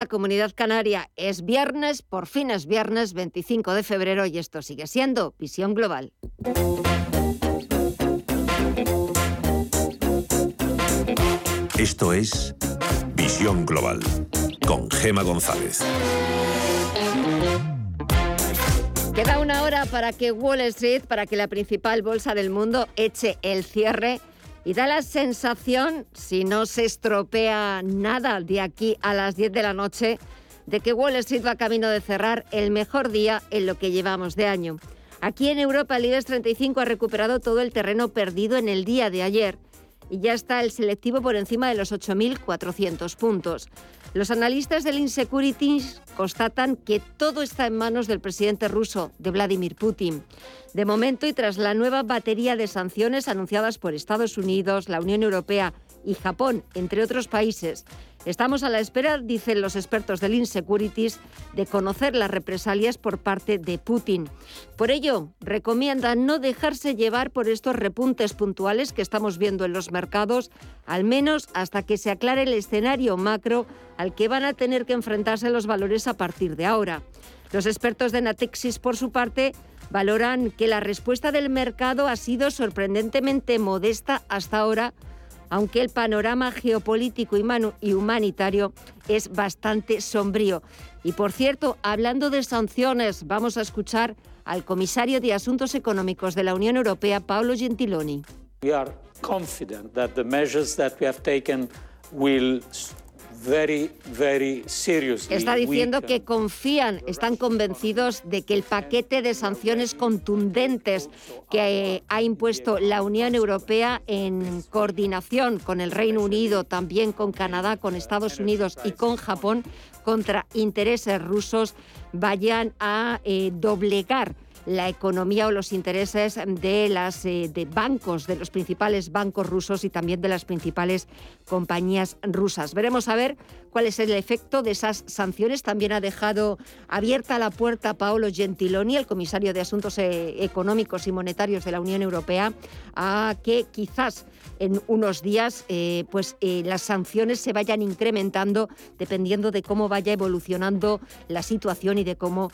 la comunidad canaria. Es viernes, por fin es viernes 25 de febrero y esto sigue siendo Visión Global. Esto es Visión Global con Gema González. Queda una hora para que Wall Street, para que la principal bolsa del mundo eche el cierre y da la sensación, si no se estropea nada de aquí a las 10 de la noche, de que Wall Street va camino de cerrar el mejor día en lo que llevamos de año. Aquí en Europa el IBEX 35 ha recuperado todo el terreno perdido en el día de ayer y ya está el selectivo por encima de los 8.400 puntos. Los analistas del Insecurities constatan que todo está en manos del presidente ruso, de Vladimir Putin. De momento, y tras la nueva batería de sanciones anunciadas por Estados Unidos, la Unión Europea y Japón, entre otros países, Estamos a la espera, dicen los expertos del Insecurities, de conocer las represalias por parte de Putin. Por ello, recomienda no dejarse llevar por estos repuntes puntuales que estamos viendo en los mercados, al menos hasta que se aclare el escenario macro al que van a tener que enfrentarse los valores a partir de ahora. Los expertos de Natexis, por su parte, valoran que la respuesta del mercado ha sido sorprendentemente modesta hasta ahora aunque el panorama geopolítico y humanitario es bastante sombrío. Y por cierto, hablando de sanciones, vamos a escuchar al comisario de Asuntos Económicos de la Unión Europea, Paolo Gentiloni. We are confident that the measures that we have taken will Está diciendo que confían, están convencidos de que el paquete de sanciones contundentes que eh, ha impuesto la Unión Europea en coordinación con el Reino Unido, también con Canadá, con Estados Unidos y con Japón contra intereses rusos vayan a eh, doblegar la economía o los intereses de las eh, de bancos, de los principales bancos rusos y también de las principales compañías rusas. Veremos a ver cuál es el efecto de esas sanciones. También ha dejado abierta la puerta Paolo Gentiloni, el comisario de Asuntos eh, Económicos y Monetarios de la Unión Europea, a que quizás en unos días eh, pues las sanciones se vayan incrementando dependiendo de cómo vaya evolucionando la situación y de cómo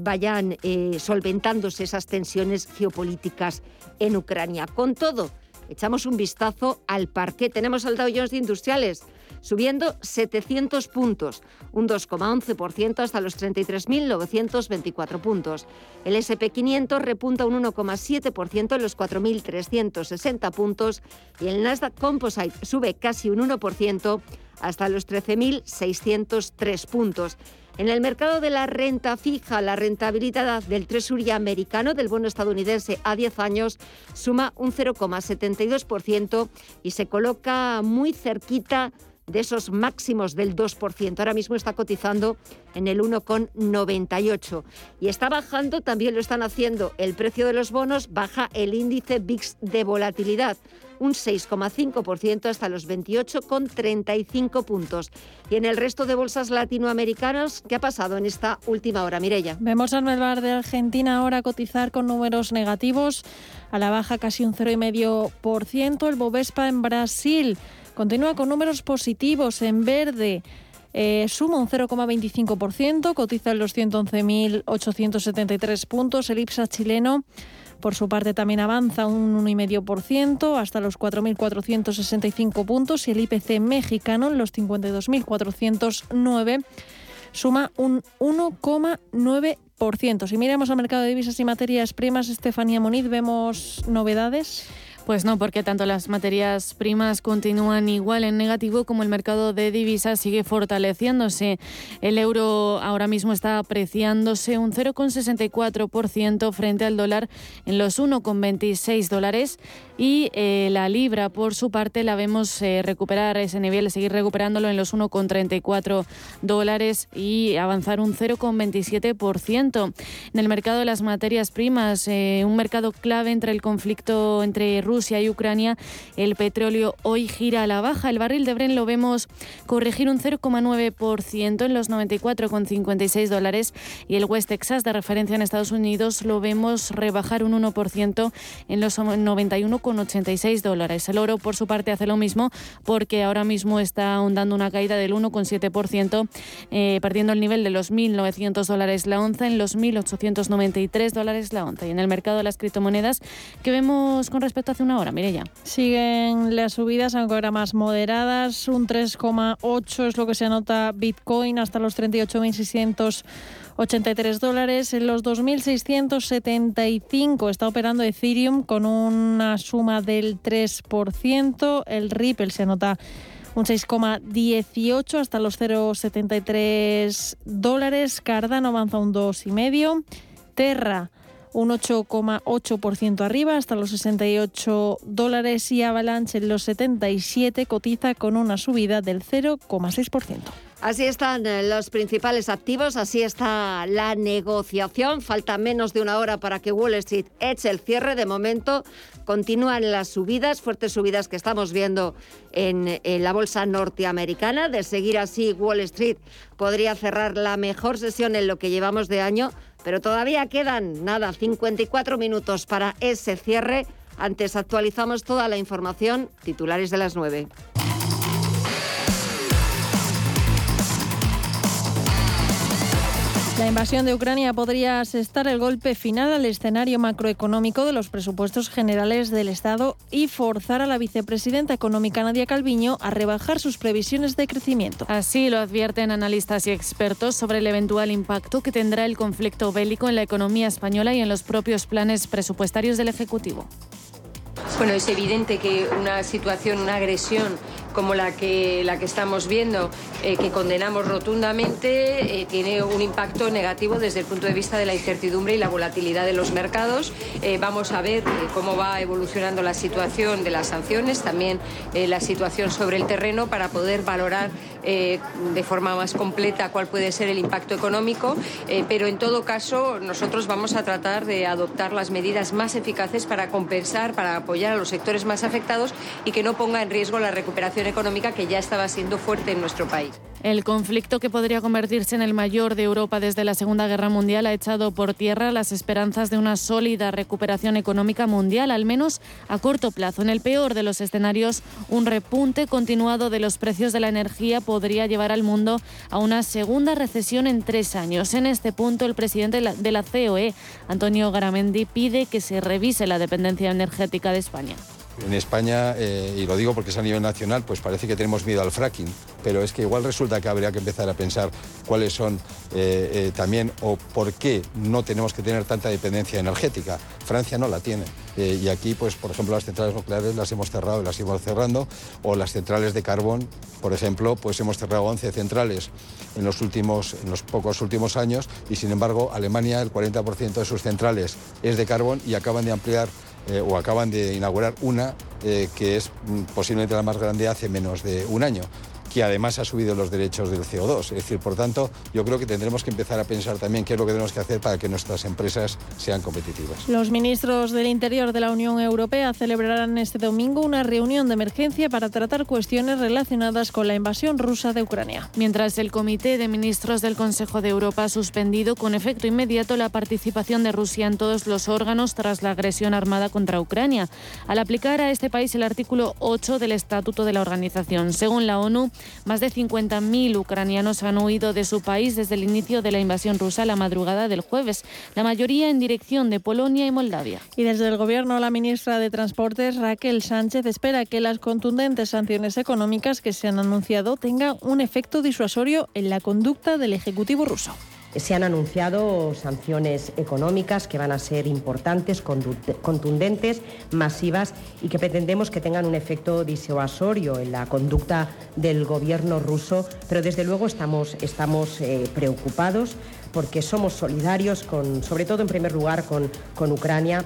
vayan solventando esas tensiones geopolíticas en Ucrania. Con todo, echamos un vistazo al parque. Tenemos al Dow Jones Industriales subiendo 700 puntos, un 2,11% hasta los 33.924 puntos. El SP500 repunta un 1,7% en los 4.360 puntos y el Nasdaq Composite sube casi un 1% hasta los 13.603 puntos. En el mercado de la renta fija, la rentabilidad del Tresuría americano del bono estadounidense a 10 años suma un 0,72% y se coloca muy cerquita de esos máximos del 2%. Ahora mismo está cotizando en el 1,98 y está bajando, también lo están haciendo el precio de los bonos, baja el índice VIX de volatilidad un 6,5% hasta los 28,35 puntos. Y en el resto de bolsas latinoamericanas, ¿qué ha pasado en esta última hora, Mirella? Vemos al Melbar de Argentina ahora cotizar con números negativos, a la baja casi un 0,5%. El Bovespa en Brasil continúa con números positivos en verde. Eh, suma un 0,25%, cotiza en los 111.873 puntos. El IPSA chileno por su parte también avanza un 1,5% hasta los 4.465 puntos y el IPC mexicano en los 52.409 suma un 1,9%. Si miramos al mercado de divisas y materias primas, Estefanía Moniz, ¿vemos novedades? Pues no, porque tanto las materias primas continúan igual en negativo como el mercado de divisas sigue fortaleciéndose. El euro ahora mismo está apreciándose un 0,64% frente al dólar en los 1,26 dólares y eh, la libra por su parte la vemos eh, recuperar ese nivel, seguir recuperándolo en los 1,34 dólares y avanzar un 0,27%. En el mercado de las materias primas, eh, un mercado clave entre el conflicto entre Rusia Rusia y Ucrania, el petróleo hoy gira a la baja. El barril de Bren lo vemos corregir un 0,9% en los 94,56 dólares y el West Texas de referencia en Estados Unidos lo vemos rebajar un 1% en los 91,86 dólares. El oro, por su parte, hace lo mismo porque ahora mismo está ahondando una caída del 1,7%, eh, perdiendo el nivel de los 1.900 dólares la onza en los 1.893 dólares la onza. Y en el mercado de las criptomonedas, ¿qué vemos con respecto a hace una hora, Mireya? Siguen las subidas, aunque ahora más moderadas. Un 3,8 es lo que se anota Bitcoin hasta los 38.683 dólares. En los 2.675 está operando Ethereum con una suma del 3%. El Ripple se anota un 6,18 hasta los 0,73 dólares. Cardano avanza un 2,5. Terra un 8,8% arriba hasta los 68 dólares y Avalanche en los 77 cotiza con una subida del 0,6%. Así están eh, los principales activos, así está la negociación. Falta menos de una hora para que Wall Street eche el cierre. De momento continúan las subidas, fuertes subidas que estamos viendo en, la bolsa norteamericana. De seguir así, Wall Street podría cerrar la mejor sesión en lo que llevamos de año, pero todavía quedan, nada, 54 minutos para ese cierre. Antes actualizamos toda la información, titulares de las 9. La invasión de Ucrania podría asestar el golpe final al escenario macroeconómico de los presupuestos generales del Estado y forzar a la vicepresidenta económica Nadia Calviño a rebajar sus previsiones de crecimiento. Así lo advierten analistas y expertos sobre el eventual impacto que tendrá el conflicto bélico en la economía española y en los propios planes presupuestarios del Ejecutivo. Bueno, es evidente que una situación, una agresión como la que, la que estamos viendo, eh, que condenamos rotundamente, eh, tiene un impacto negativo desde el punto de vista de la incertidumbre y la volatilidad de los mercados. Eh, vamos a ver cómo va evolucionando la situación de las sanciones, también la situación sobre el terreno para poder valorar de forma más completa cuál puede ser el impacto económico, pero en todo caso nosotros vamos a tratar de adoptar las medidas más eficaces para compensar, para apoyar a los sectores más afectados y que no ponga en riesgo la recuperación económica que ya estaba siendo fuerte en nuestro país. El conflicto que podría convertirse en el mayor de Europa desde la Segunda Guerra Mundial ha echado por tierra las esperanzas de una sólida recuperación económica mundial, al menos a corto plazo. En el peor de los escenarios, un repunte continuado de los precios de la energía podría llevar al mundo a una segunda recesión en tres años. En este punto, el presidente de la COE, Antonio Garamendi, pide que se revise la dependencia energética de España. En España, eh, y lo digo porque es a nivel nacional, pues parece que tenemos miedo al fracking, pero es que igual resulta que habría que empezar a pensar cuáles son eh, eh, también o por qué no tenemos que tener tanta dependencia energética. Francia no la tiene. y aquí, pues, por ejemplo, las centrales nucleares las hemos cerrado y las seguimos cerrando, o las centrales de carbón, por ejemplo, pues hemos cerrado 11 centrales en los, últimos, en los pocos últimos años y, sin embargo, Alemania, el 40% de sus centrales es de carbón y acaban de ampliar eh, o acaban de inaugurar una eh, que es mm, posiblemente la más grande hace menos de un año que además ha subido los derechos del CO2. Es decir, por tanto, yo creo que tendremos que empezar a pensar también qué es lo que tenemos que hacer para que nuestras empresas sean competitivas. Los ministros del Interior de la Unión Europea celebrarán este domingo una reunión de emergencia para tratar cuestiones relacionadas con la invasión rusa de Ucrania. Mientras el Comité de Ministros del Consejo de Europa ha suspendido con efecto inmediato la participación de Rusia en todos los órganos tras la agresión armada contra Ucrania, al aplicar a este país el artículo 8 del Estatuto de la organización. Según la ONU, más de 50.000 ucranianos han huido de su país desde el inicio de la invasión rusa la madrugada del jueves, la mayoría en dirección de Polonia y Moldavia. Y desde el Gobierno, la ministra de Transportes, Raquel Sánchez, espera que las contundentes sanciones económicas que se han anunciado tengan un efecto disuasorio en la conducta del Ejecutivo ruso. Se han anunciado sanciones económicas que van a ser importantes, contundentes, masivas y que pretendemos que tengan un efecto disuasorio en la conducta del gobierno ruso, pero desde luego estamos, estamos eh, preocupados porque somos solidarios, con, sobre todo en primer lugar con, con Ucrania,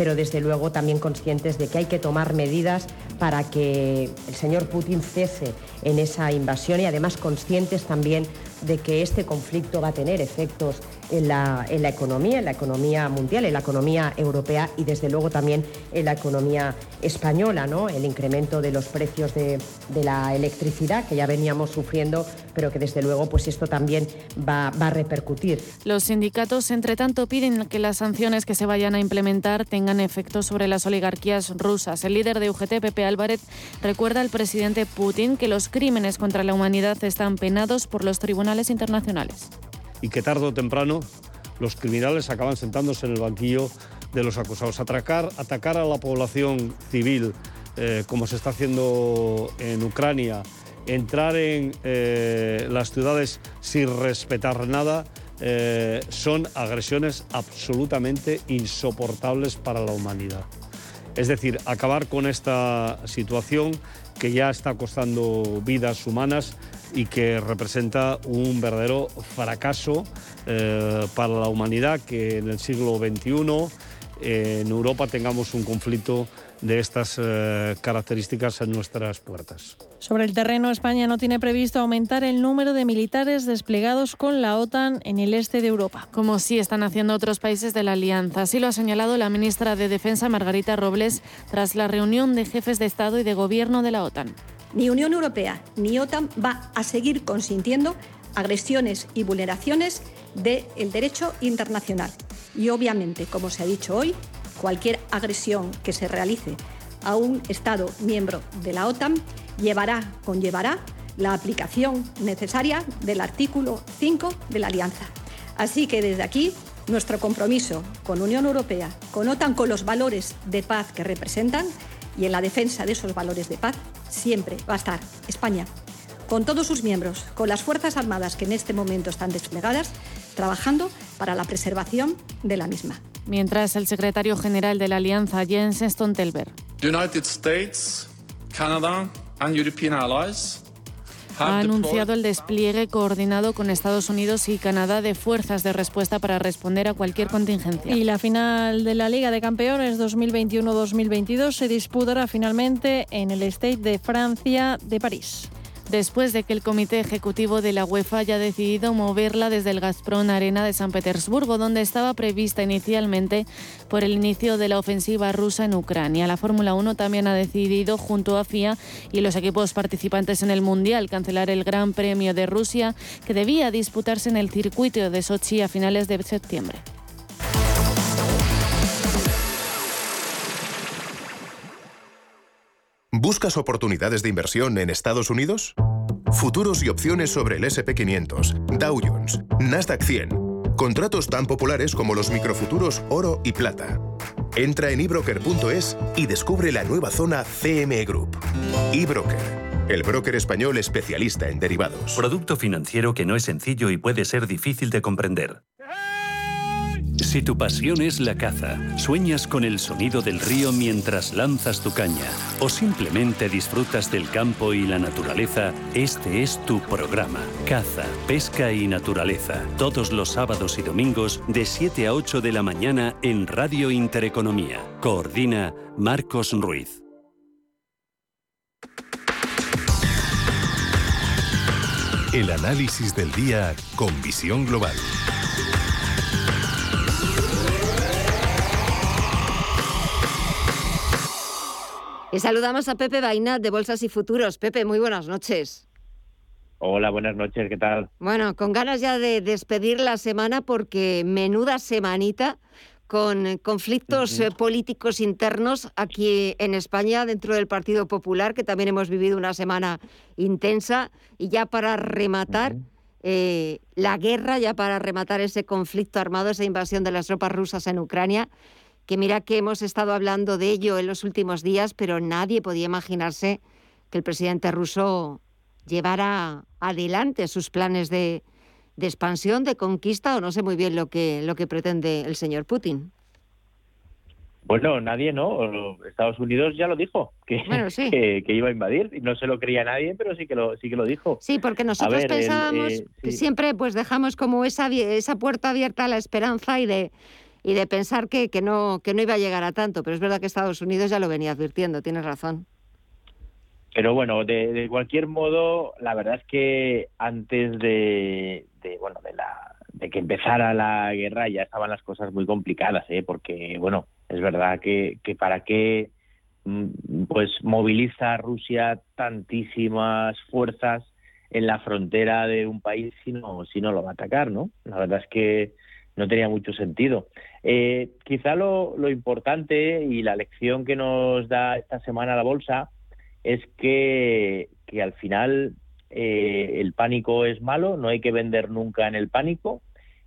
pero desde luego también conscientes de que hay que tomar medidas para que el señor Putin cese en esa invasión y además conscientes también de que este conflicto va a tener efectos en la, en la economía, en la economía mundial, en la economía europea y desde luego también en la economía española, ¿no? El incremento de los precios de, de la electricidad que ya veníamos sufriendo, pero que desde luego pues esto también va, va a repercutir. Los sindicatos, entre tanto, piden que las sanciones que se vayan a implementar tengan efecto sobre las oligarquías rusas. El líder de UGT, Pepe Álvarez, recuerda al presidente Putin que los crímenes contra la humanidad están penados por los tribunales internacionales. Y que tarde o temprano los criminales acaban sentándose en el banquillo de los acusados. Atacar, atacar a la población civil, eh, como se está haciendo en Ucrania, entrar en eh, las ciudades sin respetar nada, eh, son agresiones absolutamente insoportables para la humanidad. Es decir, acabar con esta situación que ya está costando vidas humanas y que representa un verdadero fracaso eh, para la humanidad que en el siglo XXI en Europa tengamos un conflicto de estas eh, características en nuestras puertas. Sobre el terreno, España no tiene previsto aumentar el número de militares desplegados con la OTAN en el este de Europa. Como sí están haciendo otros países de la Alianza. Así lo ha señalado la ministra de Defensa, Margarita Robles, tras la reunión de jefes de Estado y de Gobierno de la OTAN. Ni Unión Europea ni OTAN va a seguir consintiendo agresiones y vulneraciones del derecho internacional. Y obviamente, como se ha dicho hoy, cualquier agresión que se realice a un Estado miembro de la OTAN llevará, conllevará la aplicación necesaria del artículo 5 de la Alianza. Así que desde aquí nuestro compromiso con Unión Europea, con OTAN, con los valores de paz que representan y en la defensa de esos valores de paz siempre va a estar España, con todos sus miembros, con las Fuerzas Armadas que en este momento están desplegadas, trabajando para la preservación de la misma. Mientras el secretario general de la Alianza, Jens Stoltenberg, ha anunciado el despliegue coordinado con Estados Unidos y Canadá de fuerzas de respuesta para responder a cualquier contingencia. Y la final de la Liga de Campeones 2021-2022 se disputará finalmente en el State de Francia de París después de que el Comité Ejecutivo de la UEFA haya decidido moverla desde el Gazprom Arena de San Petersburgo, donde estaba prevista inicialmente por el inicio de la ofensiva rusa en Ucrania. La Fórmula 1 también ha decidido, junto a FIA y los equipos participantes en el Mundial, cancelar el Gran Premio de Rusia, que debía disputarse en el circuito de Sochi a finales de septiembre. ¿Buscas oportunidades de inversión en Estados Unidos? Futuros y opciones sobre el SP500, Dow Jones, Nasdaq 100. Contratos tan populares como los microfuturos oro y plata. Entra en ebroker.es y descubre la nueva zona CME Group. eBroker, el broker español especialista en derivados. Producto financiero que no es sencillo y puede ser difícil de comprender. Si tu pasión es la caza, sueñas con el sonido del río mientras lanzas tu caña o simplemente disfrutas del campo y la naturaleza, este es tu programa. Caza, pesca y naturaleza. Todos los sábados y domingos de 7 a 8 de la mañana en Radio Intereconomía. Coordina Marcos Ruiz. El análisis del día con visión global. Y saludamos a Pepe Bainat de Bolsas y Futuros. Pepe, muy buenas noches. Hola, buenas noches, ¿qué tal? Bueno, con ganas ya de despedir la semana porque menuda semanita con conflictos eh, políticos internos aquí en España dentro del Partido Popular, que también hemos vivido una semana intensa. Y ya para rematar eh, la guerra, ya para rematar ese conflicto armado, esa invasión de las tropas rusas en Ucrania, que mira que hemos estado hablando de ello en los últimos días, pero nadie podía imaginarse que el presidente ruso llevara adelante sus planes de, expansión, de conquista, o no sé muy bien lo que, lo que pretende el señor Putin. Bueno, nadie no. Estados Unidos ya lo dijo, que, que, iba a invadir. No se lo creía nadie, pero sí que lo, sí que lo dijo. Sí, porque nosotros pensábamos eh, que siempre pues dejamos como esa, esa puerta abierta a la esperanza y de y de pensar que, que, no, que no iba a llegar a tanto. Pero es verdad que Estados Unidos ya lo venía advirtiendo, tienes razón. pero bueno, de, cualquier modo, la verdad es que antes de, bueno, de la de que empezara la guerra ya estaban las cosas muy complicadas, ¿eh? porque bueno, es verdad que, que para qué mm, pues moviliza Rusia tantísimas fuerzas en la frontera de un país si no, si no lo va a atacar, ¿no? La verdad es que no tenía mucho sentido. Eh, quizá lo, lo importante y la lección que nos da esta semana la bolsa es que, al final eh, el pánico es malo, no hay que vender nunca en el pánico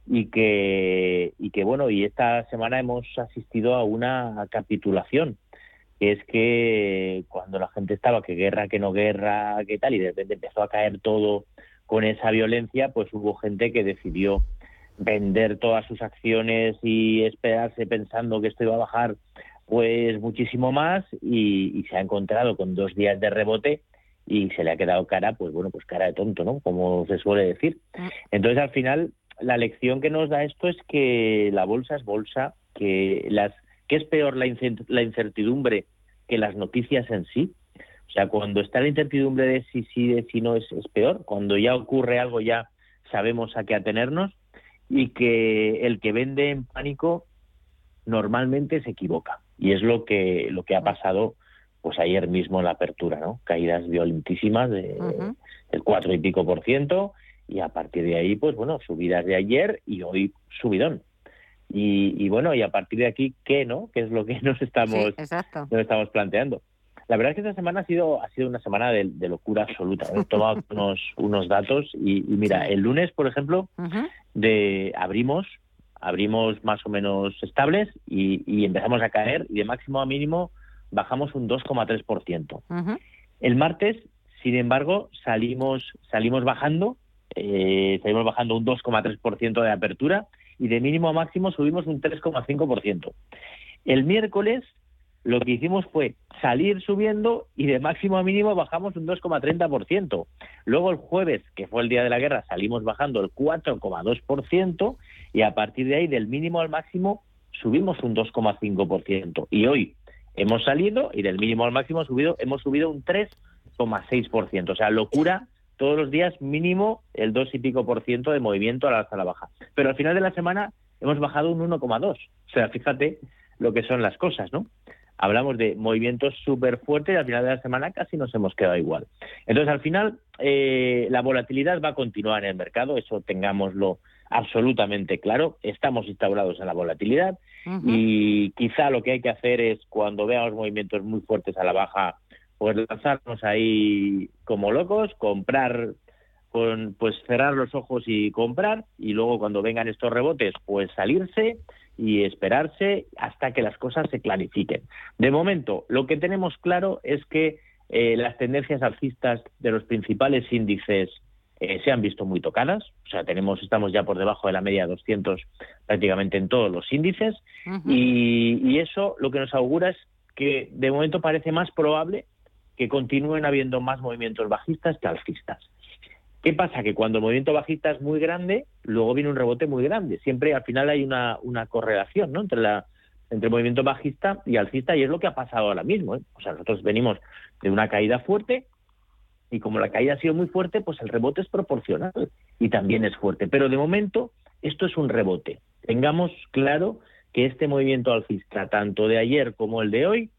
y que, y que bueno, y esta semana hemos asistido a una capitulación, que es que cuando la gente estaba que guerra, que no guerra, que tal, y de repente empezó a caer todo con esa violencia, pues hubo gente que decidió vender todas sus acciones y esperarse pensando que esto iba a bajar pues muchísimo más y, se ha encontrado con dos días de rebote y se le ha quedado cara, pues bueno, pues cara de tonto, ¿no? Como se suele decir. Ah. Entonces, al final, la lección que nos da esto es que la bolsa es bolsa, que las que es peor la, incertidumbre que las noticias en sí. O sea, cuando está la incertidumbre de si sí, de si no, es, es peor. Cuando ya ocurre algo, ya sabemos a qué atenernos y que el que vende en pánico normalmente se equivoca. Y es lo que, lo que ha pasado pues ayer mismo en la apertura, ¿no? Caídas violentísimas de, del cuatro y pico por ciento y a partir de ahí, pues bueno, subidas de ayer y hoy subidón. Y, bueno, y a partir de aquí, ¿qué, no? ¿Qué es lo que nos estamos, nos estamos planteando? La verdad es que esta semana ha sido, ha sido una semana de, locura absoluta. He tomado unos, unos datos y, mira, el lunes, por ejemplo, de abrimos abrimos más o menos estables y, empezamos a caer y de máximo a mínimo bajamos un 2,3%. El martes, sin embargo, salimos, salimos bajando, eh, salimos bajando un 2,3% de apertura y de mínimo a máximo subimos un 3,5%. El miércoles lo que hicimos fue salir subiendo y de máximo a mínimo bajamos un 2,30%. Luego el jueves, que fue el día de la guerra, salimos bajando el 4,2% y a partir de ahí del mínimo al máximo subimos un 2,5%. Y hoy hemos salido y del mínimo al máximo subido, hemos subido un 3,6%. O sea, locura todos los días mínimo el 2 y pico por ciento de movimiento a la alza a la baja. Pero al final de la semana hemos bajado un 1,2. O sea, fíjate lo que son las cosas, ¿no? Hablamos de movimientos súper fuertes y al final de la semana casi nos hemos quedado igual. Entonces, al final, eh, la volatilidad va a continuar en el mercado, eso tengámoslo absolutamente claro. Estamos instaurados en la volatilidad y quizá lo que hay que hacer es, cuando veamos movimientos muy fuertes a la baja, pues lanzarnos ahí como locos, comprar con, pues cerrar los ojos y comprar y luego cuando vengan estos rebotes pues salirse y esperarse hasta que las cosas se clarifiquen. De momento, lo que tenemos claro es que eh, las tendencias alcistas de los principales índices eh, se han visto muy tocadas, o sea, tenemos estamos ya por debajo de la media 200 prácticamente en todos los índices y, y eso lo que nos augura es que de momento parece más probable que continúen habiendo más movimientos bajistas que alcistas. ¿Qué pasa? Que cuando el movimiento bajista es muy grande, luego viene un rebote muy grande. Siempre al final hay una, correlación ¿no? entre el movimiento bajista y alcista y es lo que ha pasado ahora mismo. ¿eh? O sea, nosotros venimos de una caída fuerte y como la caída ha sido muy fuerte, pues el rebote es proporcional y también es fuerte. Pero de momento esto es un rebote. Tengamos claro que este movimiento alcista, tanto de ayer como el de hoy,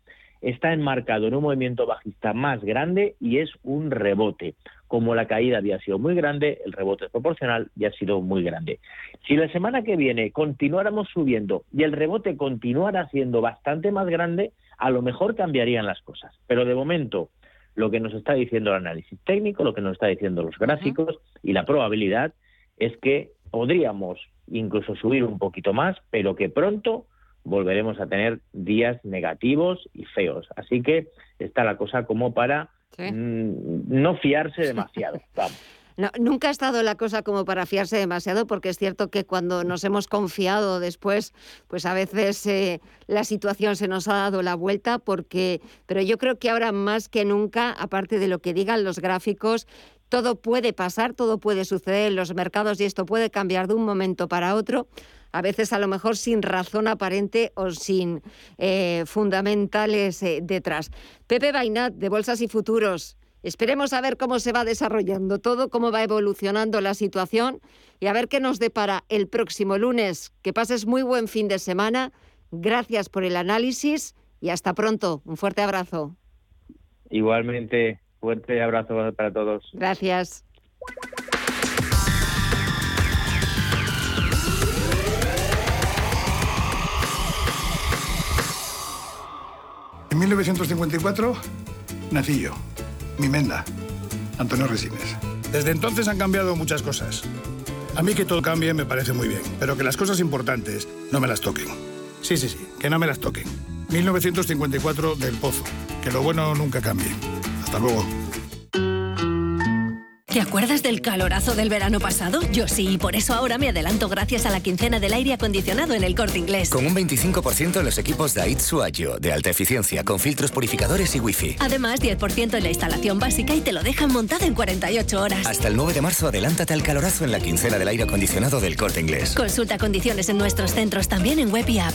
está enmarcado en un movimiento bajista más grande y es un rebote. Como la caída había sido muy grande, el rebote es proporcional y ha sido muy grande. Si la semana que viene continuáramos subiendo y el rebote continuara siendo bastante más grande, a lo mejor cambiarían las cosas. Pero de momento, lo que nos está diciendo el análisis técnico, lo que nos está diciendo los gráficos y la probabilidad es que podríamos incluso subir un poquito más, pero que pronto volveremos a tener días negativos y feos. Así que está la cosa como para mm, no fiarse demasiado. nunca ha estado la cosa como para fiarse demasiado, porque es cierto que cuando nos hemos confiado después, pues a veces eh, la situación se nos ha dado la vuelta, porque, pero yo creo que ahora más que nunca, aparte de lo que digan los gráficos, todo puede pasar, todo puede suceder en los mercados y esto puede cambiar de un momento para otro, a veces a lo mejor sin razón aparente o sin eh, fundamentales eh, detrás. Pepe Bainat, de Bolsas y Futuros. Esperemos a ver cómo se va desarrollando todo, cómo va evolucionando la situación y a ver qué nos depara el próximo lunes. Que pases muy buen fin de semana. Gracias por el análisis y hasta pronto. Un fuerte abrazo. Igualmente, fuerte abrazo para todos. Gracias. En 1954 nací yo, mi menda, Antonio Resines. Desde entonces han cambiado muchas cosas. A mí que todo cambie me parece muy bien, pero que las cosas importantes no me las toquen. Sí, sí, sí, que no me las toquen. 1954 del Pozo. Que lo bueno nunca cambie. Hasta luego. ¿Te acuerdas del calorazo del verano pasado? Yo sí, y por eso ahora me adelanto gracias a la quincena del aire acondicionado en el corte inglés. Con un 25% en los equipos Daitsu Agio, de alta eficiencia, con filtros purificadores y wifi. Además, 10% en la instalación básica y te lo dejan montado en 48 horas. Hasta el 9 de marzo, adelántate al calorazo en la quincena del aire acondicionado del corte inglés. Consulta condiciones en nuestros centros también en web y app.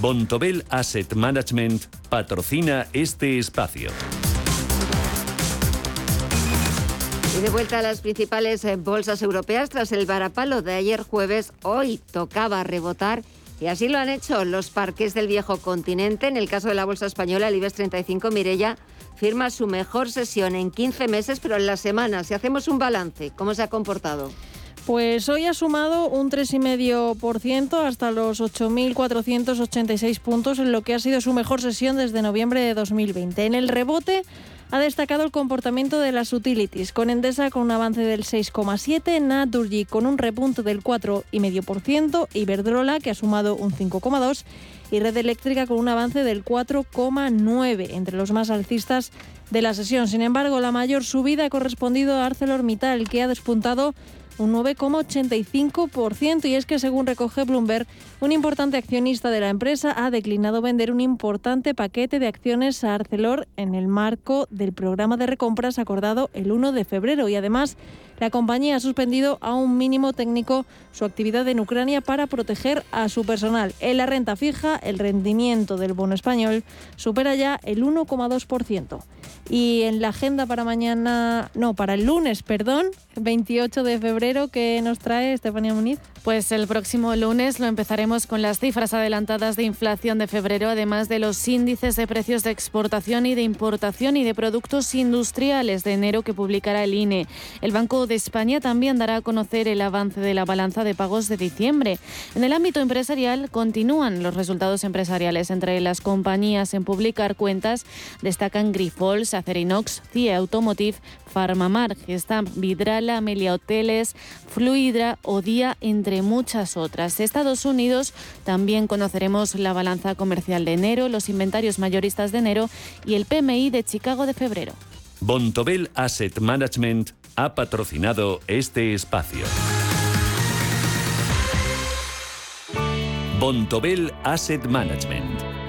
Bontobel Asset Management patrocina este espacio. Y de vuelta a las principales eh, bolsas europeas tras el varapalo de ayer jueves, hoy tocaba rebotar y así lo han hecho los parques del viejo continente. En el caso de la bolsa española, el IBEX 35, Mirella firma su mejor sesión en 15 meses, pero en la semana, si hacemos un balance, ¿cómo se ha comportado? Pues hoy ha sumado un 3,5% hasta los 8.486 puntos en lo que ha sido su mejor sesión desde noviembre de 2020. En el rebote ha destacado el comportamiento de las utilities, con Endesa con un avance del 6,7%, Naturgy con un repunte del 4,5%, Iberdrola que ha sumado un 5,2% y Red Eléctrica con un avance del 4,9% entre los más alcistas de la sesión. Sin embargo, la mayor subida ha correspondido a ArcelorMittal, que ha despuntado un 9,85%. Y es que, según recoge Bloomberg, un importante accionista de la empresa ha declinado vender un importante paquete de acciones a Arcelor en el marco del programa de recompras acordado el 1 de febrero. Y además, la compañía ha suspendido a un mínimo técnico su actividad en Ucrania para proteger a su personal. En la renta fija, el rendimiento del bono español supera ya el 1,2%. Y en la agenda para mañana, no, para el lunes, perdón, 28 de febrero, ¿qué nos trae Estefanía Muniz? Pues el próximo lunes lo empezaremos con las cifras adelantadas de inflación de febrero, además de los índices de precios de exportación y de importación y de productos industriales de enero que publicará el INE. El Banco España también dará a conocer el avance de la balanza de pagos de diciembre. En el ámbito empresarial continúan los resultados empresariales. Entre las compañías en publicar cuentas destacan Grifols, Acerinox, CIE Automotive, Farmamar, Gestamp, Vidrala, Amelia Hoteles, Fluidra o Día, entre muchas otras. Estados Unidos también conoceremos la balanza comercial de enero, los inventarios mayoristas de enero y el PMI de Chicago de febrero. Bontobel Asset Management ha patrocinado este espacio. Bontobel Asset Management.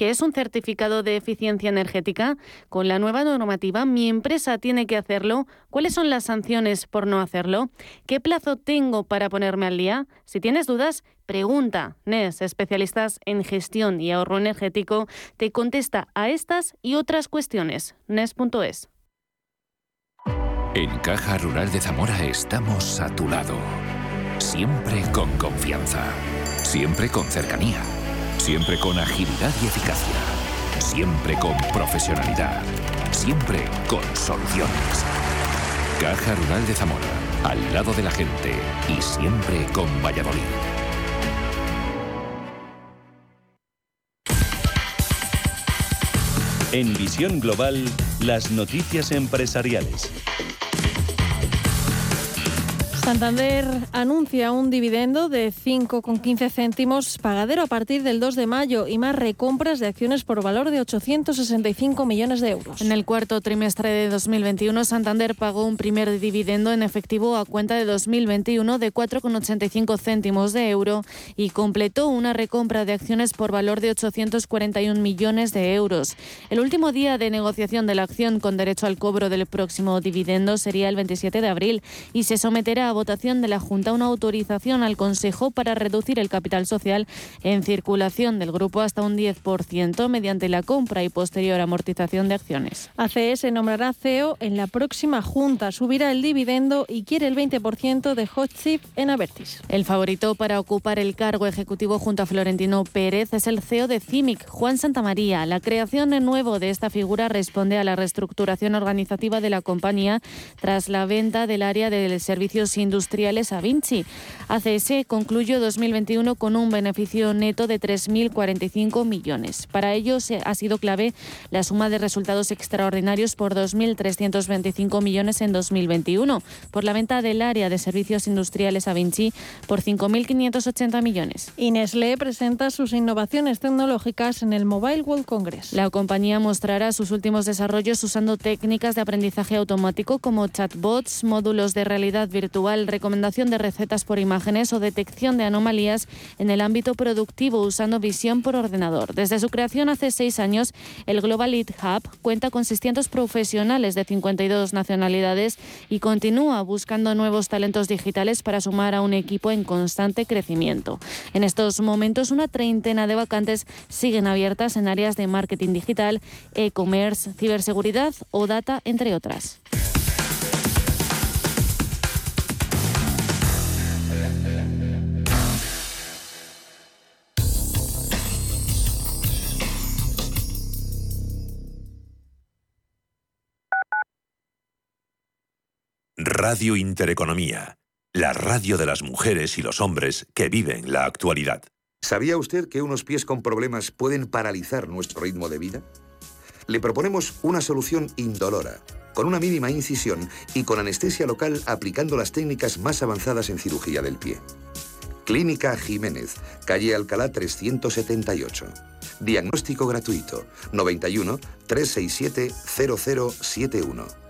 ¿Qué es un certificado de eficiencia energética? Con la nueva normativa, mi empresa tiene que hacerlo. ¿Cuáles son las sanciones por no hacerlo? ¿Qué plazo tengo para ponerme al día? Si tienes dudas, pregunta. NES, especialistas en gestión y ahorro energético, te contesta a estas y otras cuestiones. NES.es. En Caja Rural de Zamora estamos a tu lado. Siempre con confianza Siempre con cercanía. Siempre con agilidad y eficacia. Siempre con profesionalidad. Siempre con soluciones. Caja Rural de Zamora. Al lado de la gente. Y siempre con Valladolid. En Visión Global, las noticias empresariales. Santander anuncia un dividendo de 5,15 céntimos pagadero a partir del 2 de mayo y más recompras de acciones por valor de 865 millones de euros. En el cuarto trimestre de 2021, Santander pagó un primer dividendo en efectivo a cuenta de 2021 de 4,85 céntimos de euro y completó una recompra de acciones por valor de 841 millones de euros. El último día de negociación de la acción con derecho al cobro del próximo dividendo sería el 27 de abril y se someterá a votación de la Junta una autorización al Consejo para reducir el capital social en circulación del grupo hasta un 10% mediante la compra y posterior amortización de acciones. ACS nombrará CEO en la próxima Junta, subirá el dividendo y quiere el 20% de Hot Chip en Avertis. El favorito para ocupar el cargo ejecutivo junto a Florentino Pérez es el CEO de CIMIC, Juan Santamaría. La creación de nuevo de esta figura responde a la reestructuración organizativa de la compañía tras la venta del área de servicios industriales a Vinci. ACS concluyó 2021 con un beneficio neto de 3.045 millones. Para ello ha sido clave la suma de resultados extraordinarios por 2.325 millones en 2021 por la venta del área de servicios industriales a Vinci por 5.580 millones. Y Nestlé presenta sus innovaciones tecnológicas en el Mobile World Congress. La compañía mostrará sus últimos desarrollos usando técnicas de aprendizaje automático como chatbots, módulos de realidad virtual, recomendación de recetas por imágenes o detección de anomalías en el ámbito productivo usando visión por ordenador. Desde su creación hace seis años, el Global Lead Hub cuenta con 600 profesionales de 52 nacionalidades y continúa buscando nuevos talentos digitales para sumar a un equipo en constante crecimiento. En estos momentos, una treintena de vacantes siguen abiertas en áreas de marketing digital, e-commerce, ciberseguridad o data, entre otras. Radio Intereconomía, la radio de las mujeres y los hombres que viven la actualidad. ¿Sabía usted que unos pies con problemas pueden paralizar nuestro ritmo de vida? Le proponemos una solución indolora, con una mínima incisión y con anestesia local aplicando las técnicas más avanzadas en cirugía del pie. Clínica Jiménez, calle Alcalá 378. Diagnóstico gratuito 91 367 0071.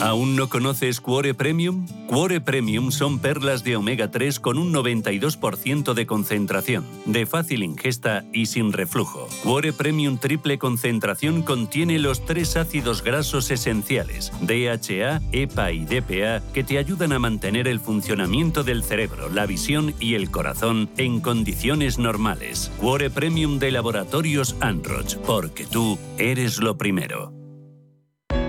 ¿Aún no conoces Cuore Premium? Cuore Premium son perlas de omega 3 con un 92% de concentración, de fácil ingesta y sin reflujo. Cuore Premium triple concentración contiene los tres ácidos grasos esenciales, DHA, EPA y DPA, que te ayudan a mantener el funcionamiento del cerebro, la visión y el corazón en condiciones normales. Cuore Premium de Laboratorios Anroch, porque tú eres lo primero.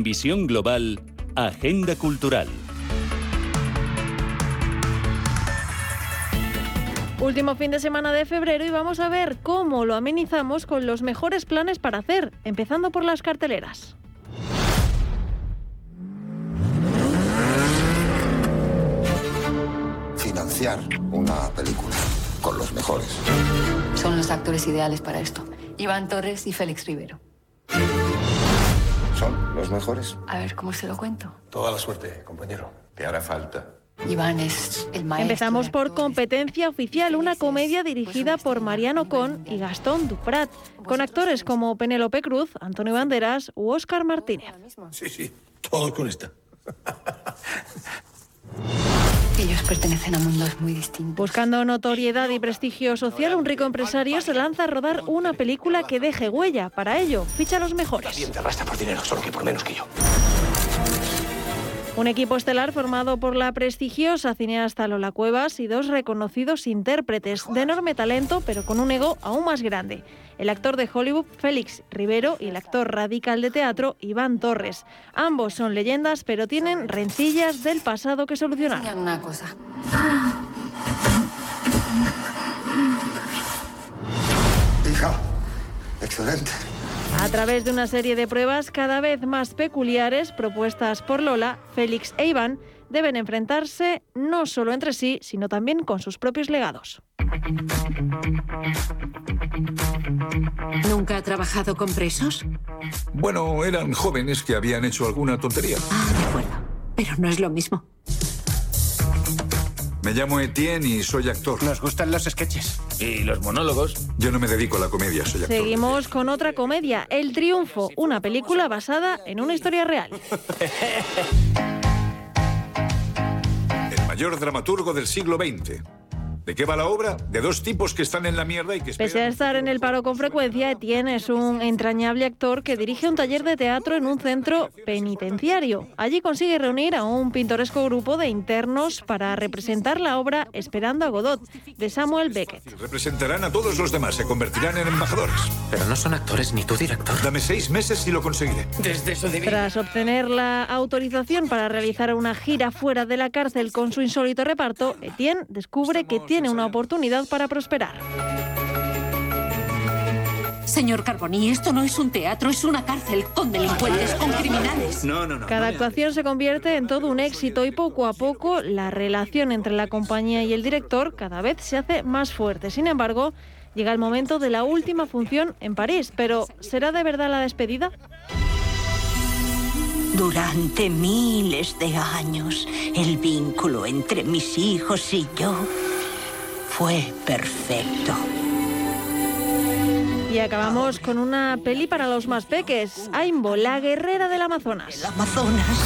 En Visión Global, Agenda Cultural. Último fin de semana de febrero y vamos a ver cómo lo amenizamos con los mejores planes para hacer, empezando por las carteleras. Financiar una película con los mejores. Son los actores ideales para esto. Iván Torres y Félix Rivero. ¿Son los mejores? A ver, ¿cómo se lo cuento? Toda la suerte, compañero. Te hará falta. Iván es el maestro. Empezamos por Competencia Oficial, una comedia dirigida por Mariano Con y Gastón Duprat, con actores como Penélope Cruz, Antonio Banderas u Óscar Martínez. Sí, sí, todos con esta. Ellos pertenecen a mundos muy distintos. Buscando notoriedad y prestigio social, un rico empresario se lanza a rodar una película que deje huella. Para ello, ficha a los mejores. Te arrastra por dinero, solo que por menos que yo. Un equipo estelar formado por la prestigiosa cineasta Lola Cuevas y dos reconocidos intérpretes de enorme talento, pero con un ego aún más grande. El actor de Hollywood Félix Rivero y el actor radical de teatro Iván Torres. Ambos son leyendas, pero tienen rencillas del pasado que solucionar. Una cosa. Hija, excelente. A través de una serie de pruebas cada vez más peculiares propuestas por Lola, Félix e Iván deben enfrentarse no solo entre sí, sino también con sus propios legados. ¿Nunca ha trabajado con presos? Bueno, eran jóvenes que habían hecho alguna tontería. Ah, de acuerdo. Pero no es lo mismo. Me llamo Etienne y soy actor. Nos gustan los sketches. Y los monólogos. Yo no me dedico a la comedia, soy actor. Seguimos con otra comedia, El Triunfo, una película basada en una historia real. El mayor dramaturgo del siglo XX. ¿De qué va la obra? De dos tipos que están en la mierda y que esperan... Pese a estar en el paro con frecuencia, Etienne es un entrañable actor que dirige un taller de teatro en un centro penitenciario. Allí consigue reunir a un pintoresco grupo de internos para representar la obra Esperando a Godot, de Samuel Beckett. Representarán a todos los demás, se convertirán en embajadores. Pero no son actores ni tú director. Dame seis meses y lo conseguiré. Desde su. Tras obtener la autorización para realizar una gira fuera de la cárcel con su insólito reparto, Etienne descubre que tiene una oportunidad para prosperar. Señor Carboni, esto no es un teatro, es una cárcel con delincuentes, con criminales. No, no, no. Cada actuación se convierte en todo un éxito y poco a poco la relación entre la compañía y el director cada vez se hace más fuerte. Sin embargo, llega el momento de la última función en París, pero ¿será de verdad la despedida? Durante miles de años, el vínculo entre mis hijos y yo fue perfecto. Y acabamos con una peli para los más peques, Aimbo, la guerrera del Amazonas. Amazonas.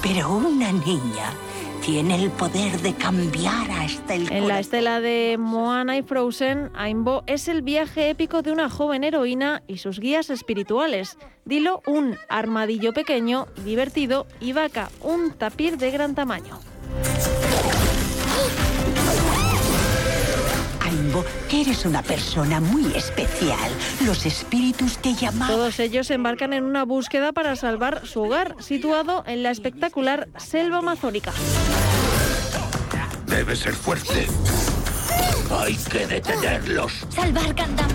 Pero una niña tiene el poder de cambiar hasta el En la estela de Moana y Frozen, Aimbo es el viaje épico de una joven heroína y sus guías espirituales. Dilo, un armadillo pequeño divertido, y Vaca, un tapir de gran tamaño. Aimbo, eres una persona muy especial. Los espíritus te llaman. Todos ellos se embarcan en una búsqueda para salvar su hogar, situado en la espectacular selva amazónica. Debe ser fuerte. Hay que detenerlos. Salvar Gandama.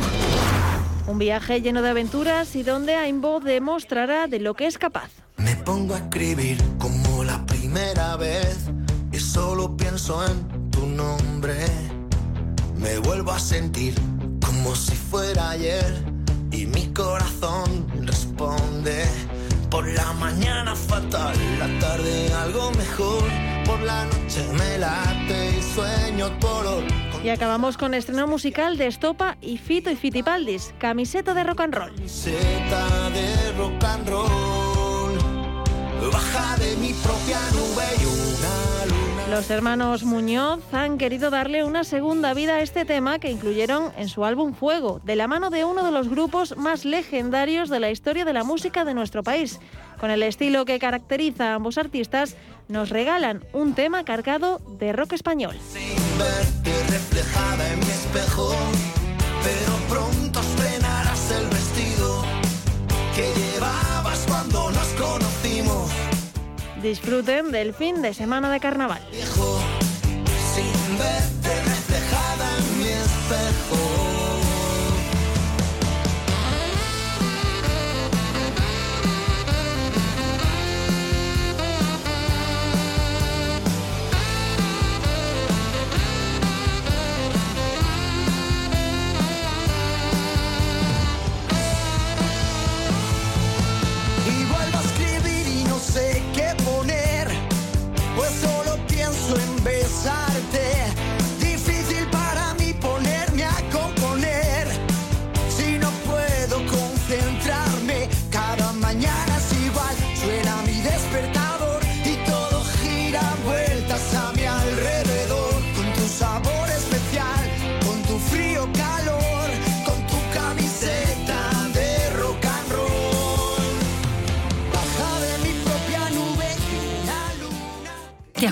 Un viaje lleno de aventuras y donde Aimbo demostrará de lo que es capaz. Me pongo a escribir como la primera vez y solo pienso en tu nombre. Me vuelvo a sentir como si fuera ayer y mi corazón responde. Por la mañana fatal, la tarde algo mejor. Por la noche me late y sueño tu olor. Y acabamos con estreno musical de Estopa y Fito y Fitipaldis, camiseta de rock and roll. Camiseta de rock and roll. Baja de mi propia nube y una luna. Los hermanos Muñoz han querido darle una segunda vida a este tema que incluyeron en su álbum Fuego, de la mano de uno de los grupos más legendarios de la historia de la música de nuestro país. Con el estilo que caracteriza a ambos artistas, nos regalan un tema cargado de rock español. Sin verte reflejada en mi espejo, pero Disfruten del fin de semana de carnaval. outside of bed.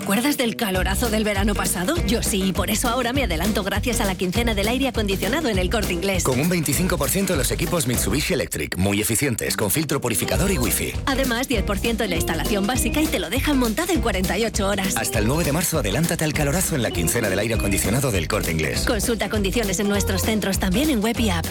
Acuerdas del calorazo del verano pasado? Yo sí, y por eso ahora me adelanto gracias a la quincena del aire acondicionado en el corte inglés. Con un 25% en los equipos Mitsubishi Electric, muy eficientes, con filtro purificador y wifi. Además, 10% en la instalación básica y te lo dejan montado en 48 horas. Hasta el 9 de marzo adelántate al calorazo en la quincena del aire acondicionado del corte inglés. Consulta condiciones en nuestros centros también en web y app.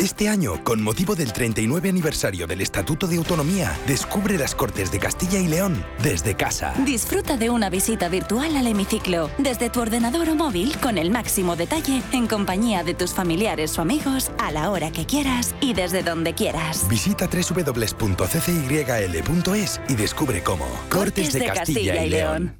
Este año, con motivo del 39 aniversario del Estatuto de Autonomía, descubre las Cortes de Castilla y León desde casa. Disfruta de una visita virtual al hemiciclo, desde tu ordenador o móvil, con el máximo detalle, en compañía de tus familiares o amigos, a la hora que quieras y desde donde quieras. Visita www.ccyl.es y descubre cómo. Cortes, de, Castilla, y León.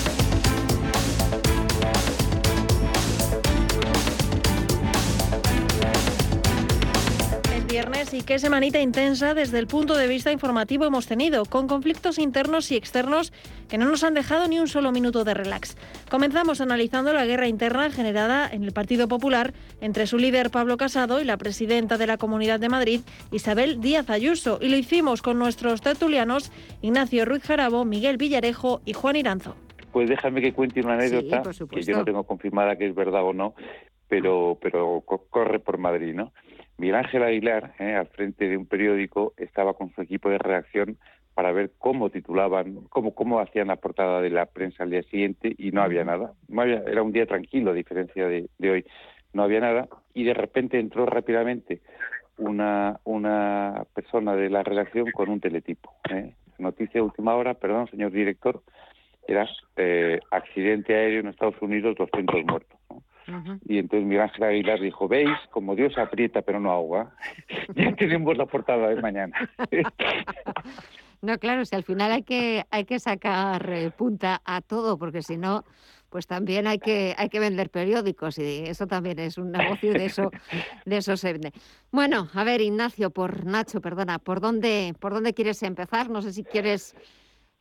Y qué semanita intensa desde el punto de vista informativo hemos tenido, con conflictos internos y externos que no nos han dejado ni un solo minuto de relax. Comenzamos analizando la guerra interna generada en el Partido Popular entre su líder Pablo Casado y la presidenta de la Comunidad de Madrid, Isabel Díaz Ayuso, y lo hicimos con nuestros tertulianos Ignacio Ruiz Jarabo, Miguel Villarejo y Juan Iranzo. Pues déjame que cuente una anécdota, que yo no tengo confirmada que es verdad o no, pero, pero corre por Madrid, ¿no? Miguel Ángel Aguilar, eh, al frente de un periódico, estaba con su equipo de redacción para ver cómo titulaban, cómo, cómo hacían la portada de la prensa al día siguiente y no había nada. No había, era un día tranquilo, a diferencia de, hoy. No había nada y de repente entró rápidamente una, una persona de la redacción con un teletipo. ¿eh? Noticia de última hora, perdón, señor director, era eh, accidente aéreo en Estados Unidos, 200 muertos. Y entonces Miguel Ángel Aguilar dijo, veis, como Dios aprieta pero no ahoga, ya tenemos la portada de mañana. no, claro, si al final hay que, hay que sacar eh, punta a todo, porque si no, pues también hay que, hay que vender periódicos y eso también es un negocio de eso, de eso se vende. Bueno, a ver, Ignacio, por Nacho, perdona, ¿por dónde, por dónde quieres empezar? No sé si quieres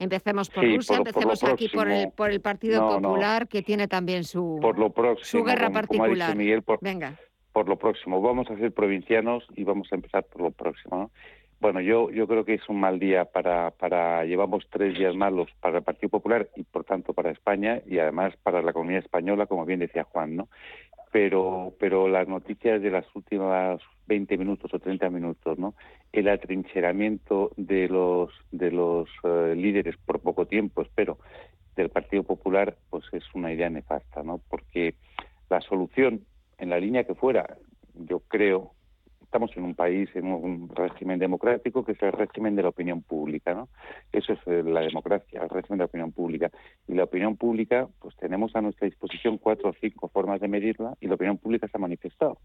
Empecemos por Rusia, empecemos aquí por el, por el Partido Popular, que tiene también su, por lo próximo, su guerra particular. Miguel, por, Venga. Por lo próximo, vamos a ser provincianos y vamos a empezar por lo próximo. Bueno, yo, yo creo que es un mal día para, para, llevamos tres días malos para el Partido Popular y por tanto para España y además para la economía española, como bien decía Juan, ¿no? Pero, pero las noticias de las últimas 20 minutos o 30 minutos, ¿no? El atrincheramiento de los de los eh, líderes por poco tiempo, espero, del Partido Popular, pues es una idea nefasta, ¿no? Porque la solución, en la línea que fuera, yo creo estamos en un país, en un régimen democrático que es el régimen de la opinión pública, ¿no? Eso es eh, la democracia, el régimen de la opinión pública. Y la opinión pública, pues tenemos a nuestra disposición cuatro o cinco formas de medirla y la opinión pública se ha manifestado.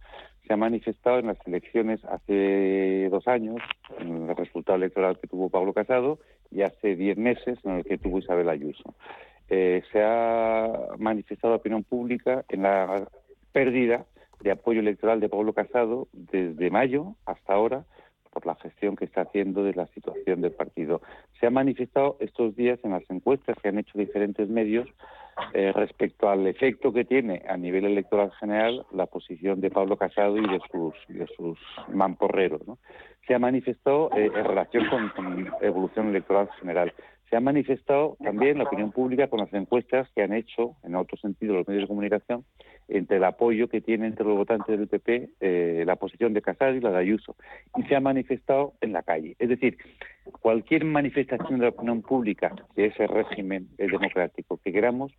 Se ha manifestado en las elecciones hace dos años, en el resultado electoral que tuvo Pablo Casado, y hace diez meses en el que tuvo Isabel Ayuso. Eh, se ha manifestado la opinión pública en la pérdida de apoyo electoral de Pablo Casado desde mayo hasta ahora por la gestión que está haciendo de la situación del partido. Se ha manifestado estos días en las encuestas que han hecho diferentes medios eh, respecto al efecto que tiene a nivel electoral general la posición de Pablo Casado y de sus, de mamporreros. Se ha manifestado eh, en relación con, con evolución electoral general. Se ha manifestado también la opinión pública con las encuestas que han hecho, en otro sentido, los medios de comunicación, entre el apoyo que tiene entre los votantes del PP eh, la posición de Casado y la de Ayuso. Y se ha manifestado en la calle. Es decir, cualquier manifestación de la opinión pública de ese régimen democrático que queramos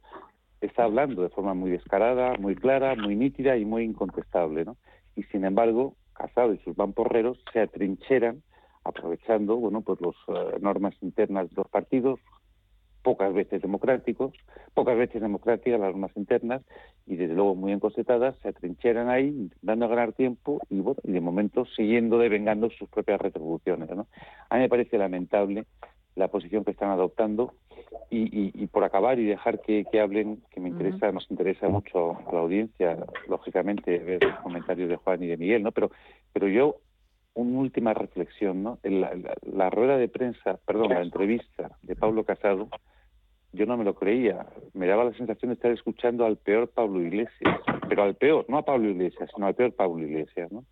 está hablando de forma muy descarada, muy clara, muy nítida y muy incontestable. ¿no? Y sin embargo, Casado y sus vamporreros se atrincheran aprovechando bueno pues las eh, normas internas de los partidos pocas veces democráticos pocas veces democráticas las normas internas y desde luego muy encosetadas se atrincheran ahí intentando ganar tiempo y bueno y de momento siguiendo devengando sus propias retribuciones ¿no? a mí me parece lamentable la posición que están adoptando Y, por acabar y dejar que, hablen, que me interesa, nos interesa mucho a la audiencia, lógicamente, ver los comentarios de Juan y de Miguel, ¿no? Pero, pero yo, una última reflexión, ¿no? La, la, rueda de prensa, perdón, la entrevista de Pablo Casado, yo no me lo creía. Me daba la sensación de estar escuchando al peor Pablo Iglesias, pero al peor, no a Pablo Iglesias, sino al peor Pablo Iglesias, ¿no?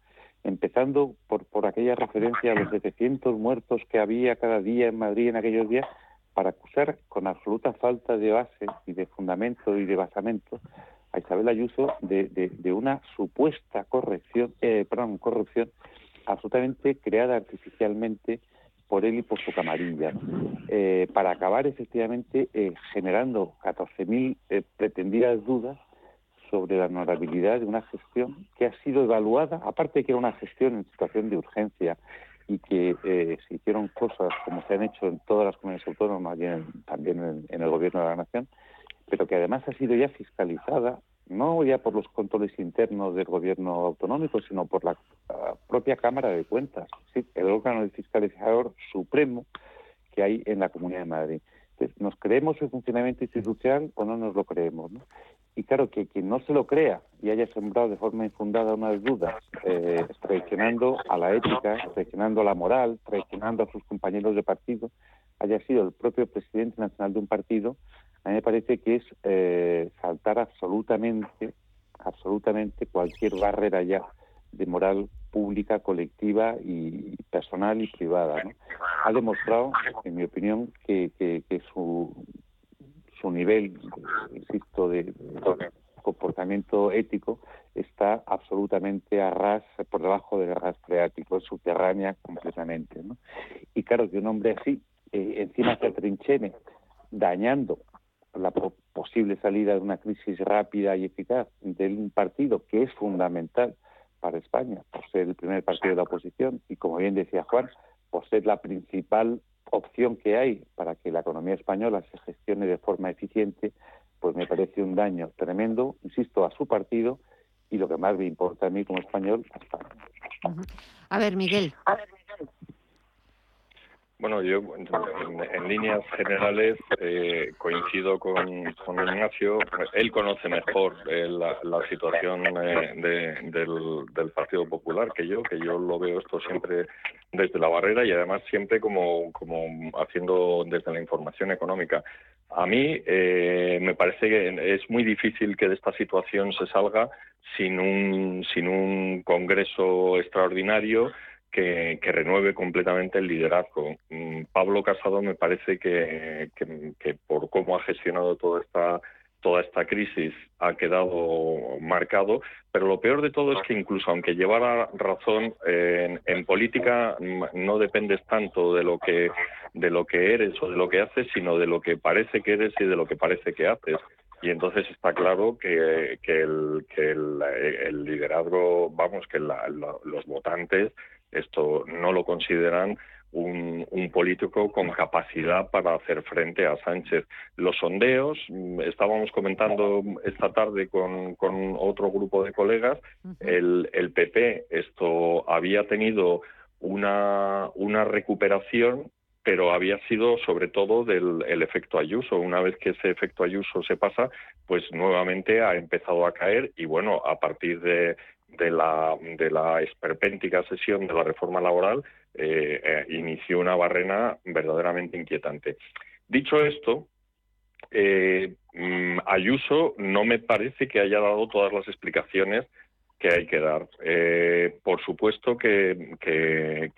Empezando por, por aquella referencia a los 700 muertos que había cada día en Madrid en aquellos días, para acusar con absoluta falta de base y de fundamento y de basamento a Isabel Ayuso de, de, una supuesta corrección, eh, perdón, corrupción absolutamente creada artificialmente por él y por su camarilla, eh, para acabar efectivamente eh, generando 14.000 eh, pretendidas dudas sobre la honorabilidad de una gestión que ha sido evaluada, aparte de que era una gestión en situación de urgencia y que se hicieron cosas como se han hecho en todas las comunidades autónomas y también en el gobierno de la nación, pero que además ha sido ya fiscalizada no ya por los controles internos del gobierno autonómico, sino por la propia Cámara de Cuentas, el órgano de fiscalizador supremo que hay en la Comunidad de Madrid. Entonces, ¿nos creemos el funcionamiento institucional o no nos lo creemos? Y claro, que quien no se lo crea y haya sembrado de forma infundada unas dudas, eh, traicionando a la ética, traicionando a la moral, traicionando a sus compañeros de partido, haya sido el propio presidente nacional de un partido, a mí me parece que es eh, saltar absolutamente, absolutamente cualquier barrera ya de moral pública, colectiva y personal y privada. Ha demostrado, en mi opinión, que, su, nivel, insisto, de, comportamiento ético está absolutamente a ras, por debajo del ras freático, subterránea completamente. Y claro que un hombre así, eh, encima se atrinchene dañando la posible salida de una crisis rápida y eficaz de un partido que es fundamental para España, por ser el primer partido de la oposición y, como bien decía Juan, por ser la principal opción que hay para que la economía española se gestione de forma eficiente, pues me parece un daño tremendo, insisto, a su partido y lo que más me importa a mí como español, a España. A ver, Miguel. Bueno, yo en, líneas generales eh, coincido con, Ignacio. Él conoce mejor eh, la, situación eh, del, Partido Popular que yo, que yo lo veo esto siempre desde la barrera y además siempre como, como haciendo desde la información económica. A mí me parece que es muy difícil que de esta situación se salga sin un, sin un congreso extraordinario que, renueve completamente el liderazgo. Mm, Pablo Casado me parece que, por cómo ha gestionado toda esta crisis ha quedado marcado, pero lo peor de todo es que incluso aunque llevara razón en, política no dependes tanto de lo que de lo que eres o de lo que haces, sino de lo que parece que eres y de lo que parece que haces. Y entonces está claro que, que el, liderazgo, vamos, que los votantes esto no lo consideran un, político con capacidad para hacer frente a Sánchez. Los sondeos, mm, estábamos comentando esta tarde con, otro grupo de colegas, el, PP esto había tenido una, una recuperación pero había sido sobre todo del el efecto Ayuso. Una vez que ese efecto Ayuso se pasa, pues nuevamente ha empezado a caer y bueno, a partir de, de la, de la esperpéntica sesión de la reforma laboral eh, eh, inició una barrena verdaderamente inquietante. Dicho esto, eh, mm, Ayuso no me parece que haya dado todas las explicaciones que hay que dar. por supuesto que, que,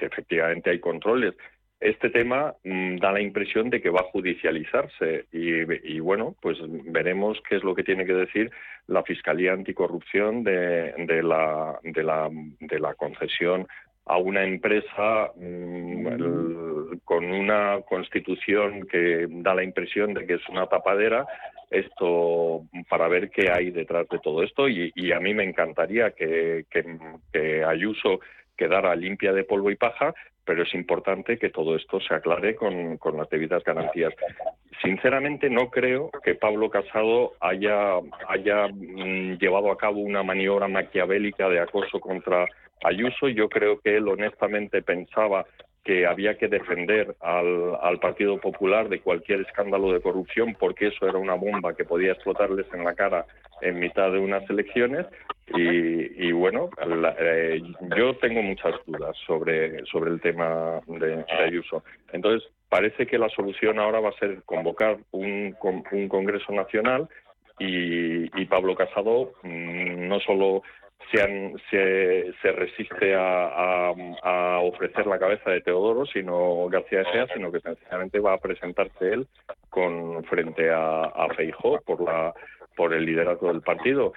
efectivamente hay controles, este tema mm, da la impresión de que va a judicializarse y, bueno, pues veremos qué es lo que tiene que decir la Fiscalía Anticorrupción de, de, la, de, la, de la concesión a una empresa mm, con una constitución que da la impresión de que es una tapadera, esto para ver qué hay detrás de todo esto y, a mí me encantaría que, que Ayuso quedara limpia de polvo y paja, pero es importante que todo esto se aclare con, las debidas garantías. Sinceramente no creo que Pablo Casado haya, haya mm, llevado a cabo una maniobra maquiavélica de acoso contra Ayuso. Yo creo que él honestamente pensaba que había que defender al, al, Partido Popular de cualquier escándalo de corrupción porque eso era una bomba que podía explotarles en la cara en mitad de unas elecciones y, bueno, eh, yo tengo muchas dudas sobre, sobre el tema de, de, Ayuso. Entonces, parece que la solución ahora va a ser convocar un, un Congreso Nacional y, y Pablo Casado mm, no solo se, se, resiste a, ofrecer la cabeza de Teodoro, sino García Egea, sino que sencillamente va a presentarse él con frente a, a Feijó por la por el liderazgo del partido.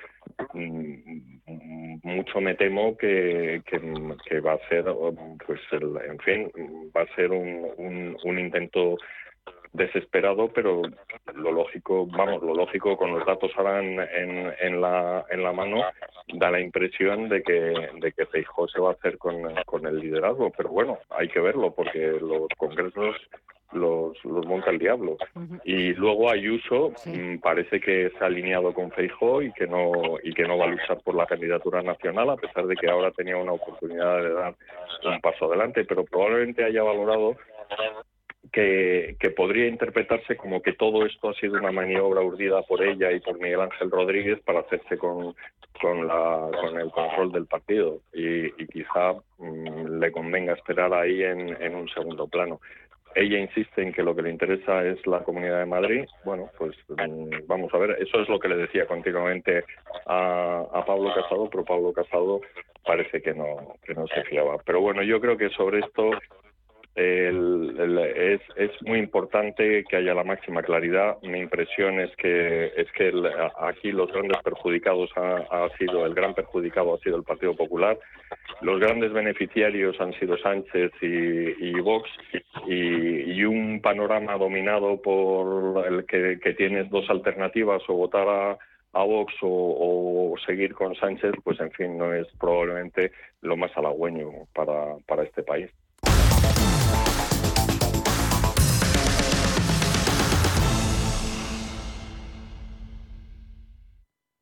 Mm, mucho me temo que, que, va a ser, pues, en fin, va a ser un, un intento desesperado, pero lo lógico, vamos, lo lógico con los datos ahora en, en, la, en la mano da la impresión de que, de que Feijóo se va a hacer con, con el liderazgo, pero bueno, hay que verlo porque los congresos los, los monta el diablo. Y luego Ayuso mm, parece que se ha alineado con Feijóo y que no y que no va a luchar por la candidatura nacional a pesar de que ahora tenía una oportunidad de dar un paso adelante, pero probablemente haya valorado que, podría interpretarse como que todo esto ha sido una maniobra urdida por ella y por Miguel Ángel Rodríguez para hacerse con, con, la, con el control del partido y, quizá mm, le convenga esperar ahí en, en un segundo plano. Ella insiste en que lo que le interesa es la Comunidad de Madrid. Bueno, pues mm, vamos a ver. Eso es lo que le decía continuamente a, Pablo Casado, pero Pablo Casado parece que no, que no se fiaba. Pero bueno, yo creo que sobre esto el, es, es muy importante que haya la máxima claridad. Mi impresión es que es que aquí los grandes perjudicados ha, sido el gran perjudicado ha sido el Partido Popular. Los grandes beneficiarios han sido Sánchez y, Vox y, un panorama dominado por el que, tienes dos alternativas o votar a a Vox o, o, seguir con Sánchez, pues en fin, no es probablemente lo más halagüeño para, para este país.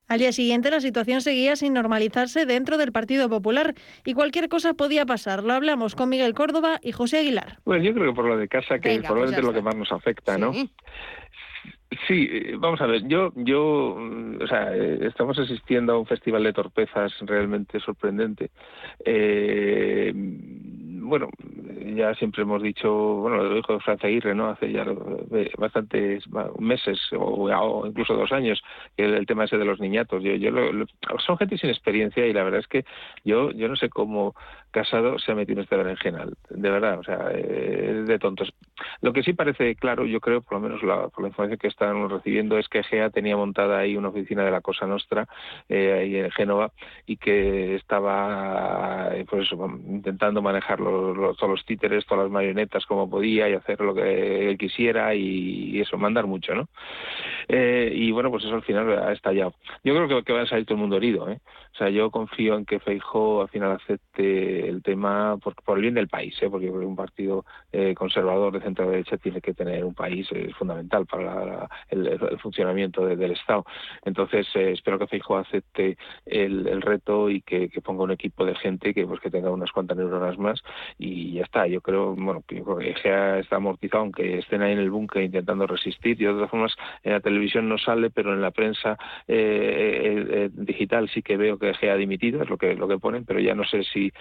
Al día siguiente la situación seguía sin normalizarse dentro del Partido Popular y cualquier cosa podía pasar. Lo hablamos con Miguel Córdoba y José Aguilar. Pues yo creo que por lo de casa, que probablemente pues es lo que más nos afecta, ¿no? Sí, eh, vamos a ver, yo, yo, o sea, eh, estamos asistiendo a un festival de torpezas realmente sorprendente. Eh, bueno, ya siempre hemos dicho, bueno, lo dijo Francia Aguirre, ¿no? Hace ya bastantes meses o, incluso dos años, que el, tema ese de los niñatos. Yo, yo son gente sin experiencia y la verdad es que yo, yo no sé cómo Casado se ha metido en este berenjenal, de verdad, o sea, es de tontos. Lo que sí parece claro, yo creo, por lo menos la, por la información que están recibiendo, es que GEA tenía montada ahí una oficina de la Cosa Nostra, eh, ahí en Génova, y que estaba, eh, pues intentando manejar los, todos los títeres, todas las marionetas como podía y hacer lo que quisiera y, eso, mandar mucho, ¿no? Eh, y bueno, pues eso al final ha estallado. Yo creo que, que va a salir todo el mundo herido, ¿eh? O sea, yo confío en que Feijó al final acepte el tema por, por el bien del país, ¿eh? porque un partido eh, conservador de centro derecha tiene que tener un país es fundamental para el, funcionamiento del Estado. Entonces, eh, espero que Feijó acepte el, reto y que, ponga un equipo de gente que pues que tenga unas cuantas neuronas más y ya está. Yo creo, bueno, que Egea está amortizado, aunque estén ahí en el búnker intentando resistir. Y de todas formas, en la televisión no sale, pero en la prensa digital sí que veo que Egea ha dimitido, es lo que lo que ponen, pero ya no sé si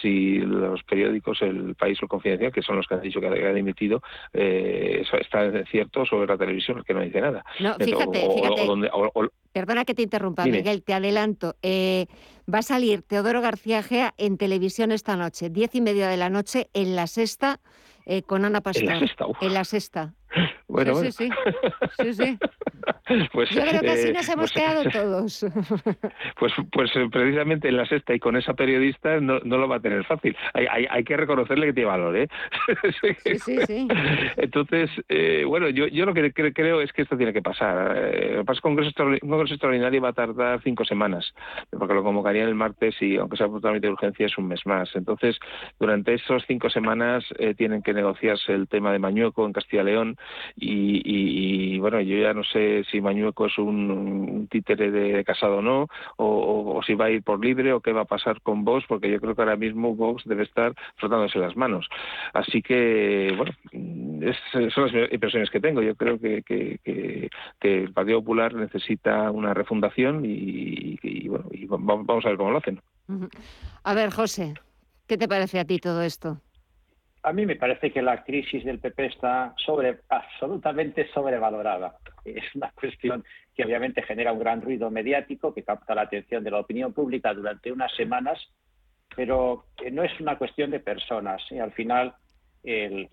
si los periódicos, El País o Confidencial, que son los que han dicho que ha dimitido, eh, está cierto sobre la televisión, que no dice nada. No, fíjate, Perdona que te interrumpa, Miguel, te adelanto. Eh, va a salir Teodoro García Gea en televisión esta noche, diez y media de la noche, en la sexta, eh, con Ana Pastor. En la sexta. En la sexta. Bueno, sí, sí, sí, sí. Pues, Yo creo que así nos hemos pues, quedado todos. Pues, pues eh, precisamente en la sexta y con esa periodista no, no lo va a tener fácil. Hay, hay, hay que reconocerle que tiene valor, ¿eh? sí, sí, sí. Entonces, eh, bueno, yo, yo lo que creo es que esto tiene que pasar. Eh, el congreso, un congreso extraordinario va a tardar cinco semanas, porque lo convocarían el martes y, aunque sea por trámite de urgencia, es un mes más. Entonces, durante esas cinco semanas tienen que negociarse el tema de Mañueco en Castilla León y, bueno, yo ya no sé si Mañueco es un, títere de, Casado o no, o, si va a ir por libre o qué va a pasar con Vox, porque yo creo que ahora mismo Vox debe estar frotándose las manos. Así que, bueno, son las impresiones que tengo. Yo creo que, que, el Partido Popular necesita una refundación y, bueno, y vamos a ver cómo lo hacen. A ver, José, ¿qué te parece a ti todo esto? A mí me parece que la crisis del PP está sobre, absolutamente sobrevalorada. Es una cuestión que obviamente genera un gran ruido mediático que capta la atención de la opinión pública durante unas semanas, pero no es una cuestión de personas. Al final hay,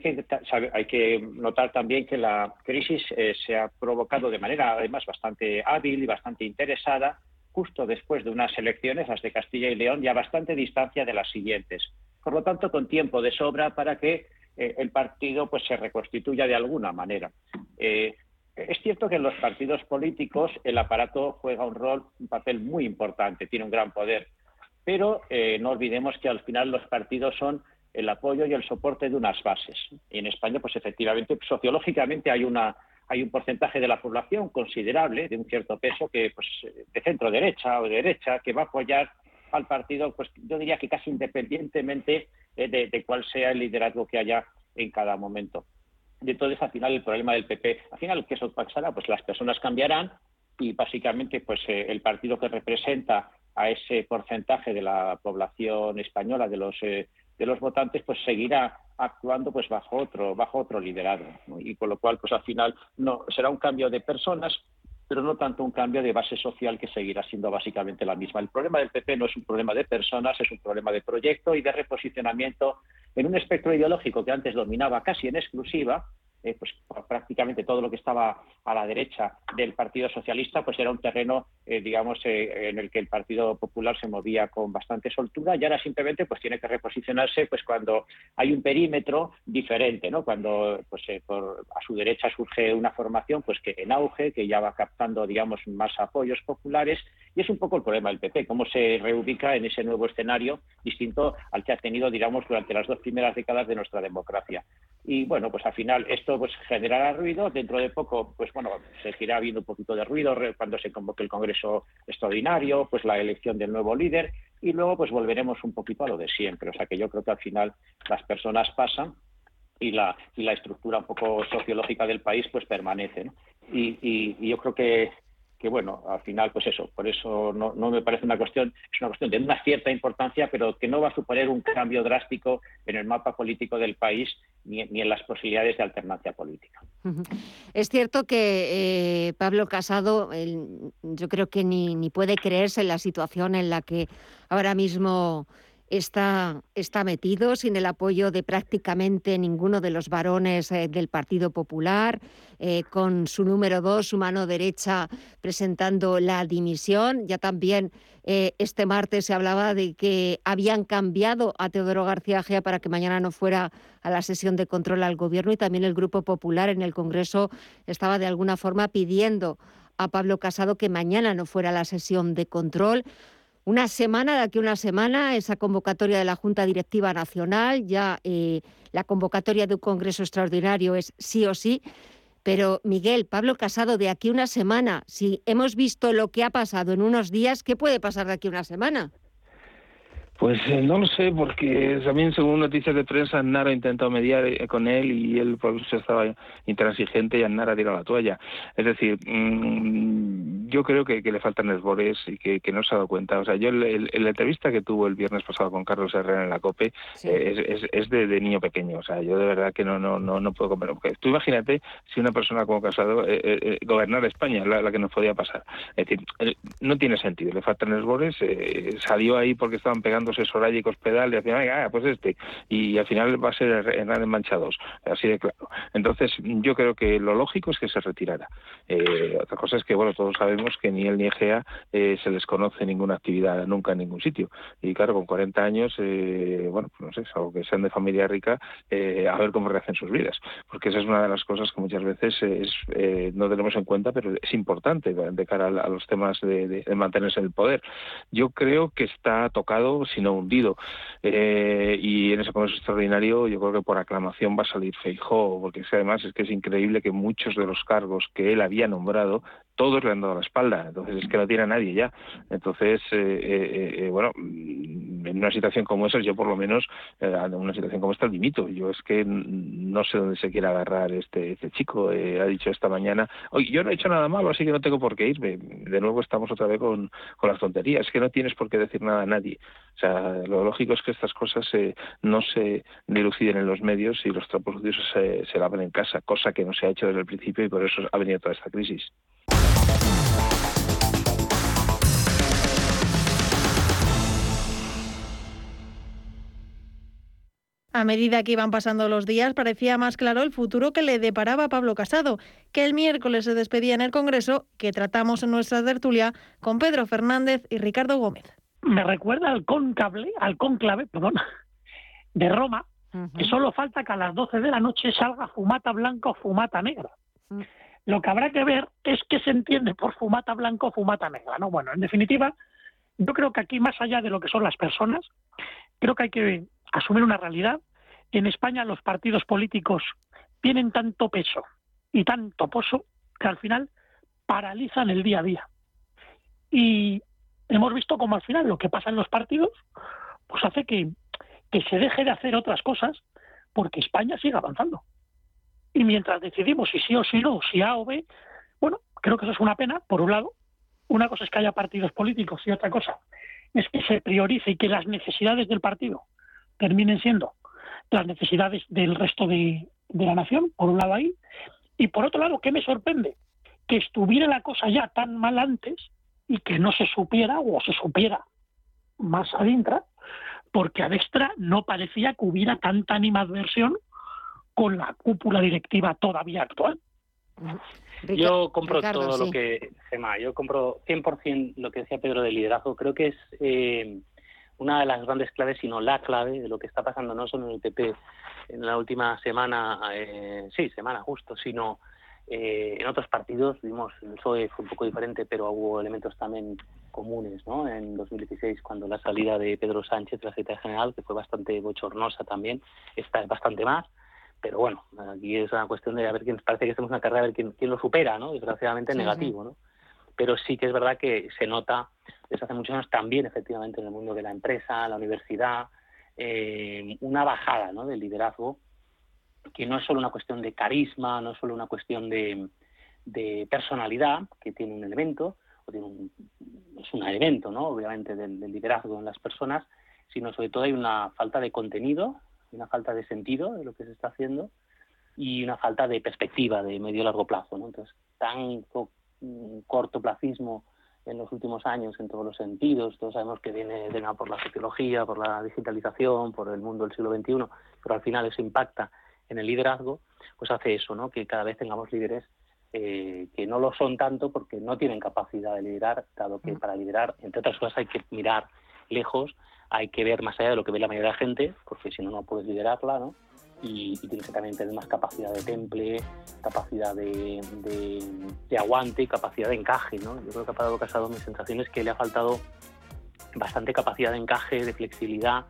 que, hay, que, notar también que la crisis eh, se ha provocado de manera además bastante hábil y bastante interesada justo después de unas elecciones, las de Castilla y León, ya bastante distancia de las siguientes. Por lo tanto, con tiempo de sobra para que eh, el partido pues, se reconstituya de alguna manera. Eh, es cierto que en los partidos políticos el aparato juega un rol, un papel muy importante, tiene un gran poder, pero eh, no olvidemos que al final los partidos son el apoyo y el soporte de unas bases. Y en España, pues efectivamente, sociológicamente hay un porcentaje de la población considerable, de un cierto peso, que pues de centro derecha o de derecha, que va a apoyar al partido, pues yo diría que casi independientemente eh, de, cuál sea el liderazgo que haya en cada momento. Y entonces, al final, el problema del PP, al final, ¿qué eso pasará? Pues las personas cambiarán y básicamente, pues eh, el partido que representa a ese porcentaje de la población española, de los eh, de los votantes, pues seguirá actuando pues bajo otro bajo otro liderazgo y con lo cual pues al final no será un cambio de personas pero no tanto un cambio de base social que seguirá siendo básicamente la misma. El problema del PP no es un problema de personas, es un problema de proyecto y de reposicionamiento en un espectro ideológico que antes dominaba casi en exclusiva eh, pues prácticamente todo lo que estaba a la derecha del Partido Socialista, pues era un terreno, eh, digamos, eh, en el que el Partido Popular se movía con bastante soltura y ahora simplemente pues tiene que reposicionarse pues cuando hay un perímetro diferente, ¿no? Cuando pues por, a su derecha surge una formación pues que en auge, que ya va captando, digamos, más apoyos populares y es un poco el problema del PP, cómo se reubica en ese nuevo escenario distinto al que ha tenido, digamos, durante las dos primeras décadas de nuestra democracia. Y bueno, pues al final esto pues generará ruido. Dentro de poco, pues bueno, seguirá habiendo un poquito de ruido cuando se convoque el Congreso extraordinario, pues la elección del nuevo líder y luego pues volveremos un poquito a lo de siempre. O sea que yo creo que al final las personas pasan y la, y la estructura un poco sociológica del país pues permanece. y, yo creo que que bueno, al final, pues eso, por eso no, no, me parece una cuestión, es una cuestión de una cierta importancia, pero que no va a suponer un cambio drástico en el mapa político del país ni, ni en las posibilidades de alternancia política. Es cierto que eh, Pablo Casado, yo creo que ni, ni puede creerse en la situación en la que ahora mismo está, está metido sin el apoyo de prácticamente ninguno de los varones eh, del Partido Popular, eh, con su número dos, su mano derecha, presentando la dimisión. Ya también eh, este martes se hablaba de que habían cambiado a Teodoro García Gea para que mañana no fuera a la sesión de control al Gobierno y también el Grupo Popular en el Congreso estaba de alguna forma pidiendo a Pablo Casado que mañana no fuera a la sesión de control. Una semana, de aquí una semana, esa convocatoria de la Junta Directiva Nacional, ya eh, la convocatoria de un Congreso Extraordinario es sí o sí. Pero Miguel, Pablo Casado, de aquí una semana, si hemos visto lo que ha pasado en unos días, ¿qué puede pasar de aquí una semana? Pues eh, no lo sé, porque también según noticias de prensa, Nara ha intentado mediar eh, con él y él pues estaba intransigente y Nara ha tirado la toalla. Es decir, mm, yo creo que, le faltan esbores y que, no se ha dado cuenta. O sea, yo el, la entrevista que tuvo el viernes pasado con Carlos Herrera en la COPE eh, es, de, niño pequeño. O sea, yo de verdad que no no no, no puedo comer. tú imagínate si una persona como Casado eh, gobernara España, la, que nos podía pasar. Es decir, no tiene sentido. Le faltan esbores. salió ahí porque estaban pegando Soraya y Cospedal y al final, ah, pues este, y al final va a ser en Manchados, así de claro. Entonces, yo creo que lo lógico es que se retirara. Eh, otra cosa es que, bueno, todos sabemos que ni él ni Egea eh, se les conoce ninguna actividad nunca en ningún sitio. Y claro, con 40 años, eh, bueno, pues no sé, algo que sean de familia rica, a ver cómo rehacen sus vidas. Porque esa es una de las cosas que muchas veces es, no tenemos en cuenta, pero es importante de cara a, los temas de, de mantenerse en el poder. Yo creo que está tocado, no hundido. Eh, y en ese Congreso extraordinario yo creo que por aclamación va a salir Feijó, porque además es que es increíble que muchos de los cargos que él había nombrado todos le han dado la espalda, entonces es que no tiene a nadie ya. Entonces, eh, eh, eh, bueno, mm, en una situación como esa, yo por lo menos, en una situación como esta, limito. Yo es que no sé dónde se quiere agarrar este, este chico. ha dicho esta mañana, oye, yo no he hecho nada malo, así que no tengo por qué irme. De nuevo estamos otra vez con, con las tonterías. Es que no tienes por qué decir nada a nadie. O sea, lo lógico es que estas cosas no se diluciden en los medios y los trapos sucios se, se lavan en casa, cosa que no se ha hecho desde el principio y por eso ha venido toda esta crisis. A medida que iban pasando los días, parecía más claro el futuro que le deparaba a Pablo Casado, que el miércoles se despedía en el Congreso, que tratamos en nuestra tertulia con Pedro Fernández y Ricardo Gómez. Me recuerda al conclave, al conclave, perdón, de Roma, que solo falta que a las 12 de la noche salga fumata blanca o fumata negra. Mm. Lo que habrá que ver es qué se entiende por fumata blanca o fumata negra, ¿no? Bueno, en definitiva, yo creo que aquí, más allá de lo que son las personas, creo que hay que asumir una realidad. En España los partidos políticos tienen tanto peso y tanto pozo que al final paralizan el día a día. Y hemos visto como al final lo que pasa en los partidos pues hace que, que se deje de hacer otras cosas porque España sigue avanzando. Y mientras decidimos si sí o si no, si A o B, bueno, creo que eso es una pena, por un lado. Una cosa es que haya partidos políticos y otra cosa es que se priorice y que las necesidades del partido terminen siendo las necesidades del resto de, la nación, por un lado ahí. Y por otro lado, ¿qué me sorprende? Que estuviera la cosa ya tan mal antes y que no se supiera o se supiera más adentro, porque a Destra no parecía que hubiera tanta animadversión con la cúpula directiva todavía actual. Yo compro todo lo que, Gemma, yo compro 100% lo que decía Pedro de liderazgo. Creo que es eh, una de las grandes claves, sino la clave de lo que está pasando no solo en el PP en la última semana, eh, sí, semana justo, sino eh, en otros partidos. Vimos, el PSOE fue un poco diferente, pero hubo elementos también comunes, ¿no? En 2016, cuando la salida de Pedro Sánchez, la secretaria general, que fue bastante bochornosa también, esta es bastante más pero bueno, aquí es una cuestión de a ver quién, parece que estamos en una carrera a ver quién, quién lo supera, ¿no? Desgraciadamente negativo, ¿no? Pero sí que es verdad que se nota desde hace muchos años también, efectivamente, en el mundo de la empresa, la universidad, eh, una bajada ¿no? del liderazgo, que no es solo una cuestión de carisma, no es solo una cuestión de, de personalidad, que tiene un elemento, o tiene un, es un elemento, ¿no? obviamente, del, del liderazgo en las personas, sino sobre todo hay una falta de contenido una falta de sentido de lo que se está haciendo y una falta de perspectiva de medio largo plazo. ¿no? Entonces, tan cortoplacismo en los últimos años en todos los sentidos, todos sabemos que viene de por la sociología, por la digitalización, por el mundo del siglo XXI, pero al final eso impacta en el liderazgo, pues hace eso, ¿no? que cada vez tengamos líderes eh, que no lo son tanto porque no tienen capacidad de liderar, dado que mm. para liderar, entre otras cosas, hay que mirar lejos hay que ver más allá de lo que ve la mayoría de la gente, porque si no, no puedes liderarla, ¿no? Y, tienes que también tener más capacidad de temple, capacidad de, aguante, capacidad de encaje, ¿no? Yo creo que a Pablo Casado mi sensación es que le ha faltado bastante capacidad de encaje, de flexibilidad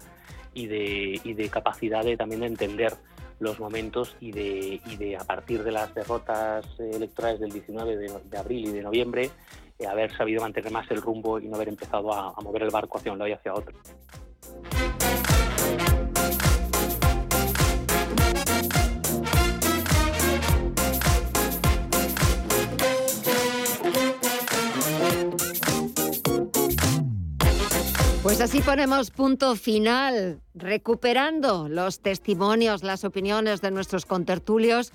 y de, y de capacidad de, también de entender los momentos y de, y de a partir de las derrotas electorales del 19 de abril y de noviembre eh, haber sabido mantener más el rumbo y no haber empezado a, a mover el barco hacia un lado y hacia otro. Pues así ponemos punto final, recuperando los testimonios, las opiniones de nuestros contertulios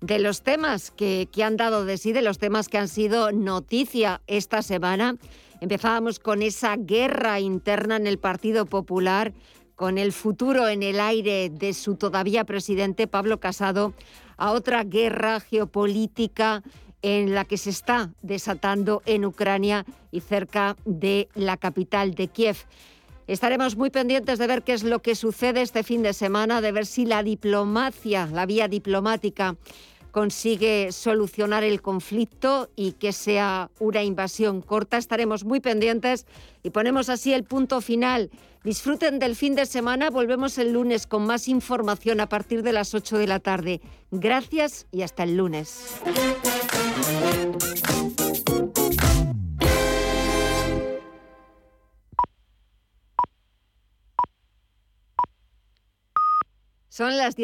de los temas que, han dado de sí, de los temas que han sido noticia esta semana. Empezábamos con esa guerra interna en el Partido Popular, con el futuro en el aire de su todavía presidente Pablo Casado, a otra guerra geopolítica en la que se está desatando en Ucrania y cerca de la capital de Kiev. Estaremos muy pendientes de ver qué es lo que sucede este fin de semana, de ver si la diplomacia, la vía diplomática, consigue solucionar el conflicto y que sea una invasión corta. Estaremos muy pendientes y ponemos así el punto final. Disfruten del fin de semana. Volvemos el lunes con más información a partir de las 8 de la tarde. Gracias y hasta el lunes. Son las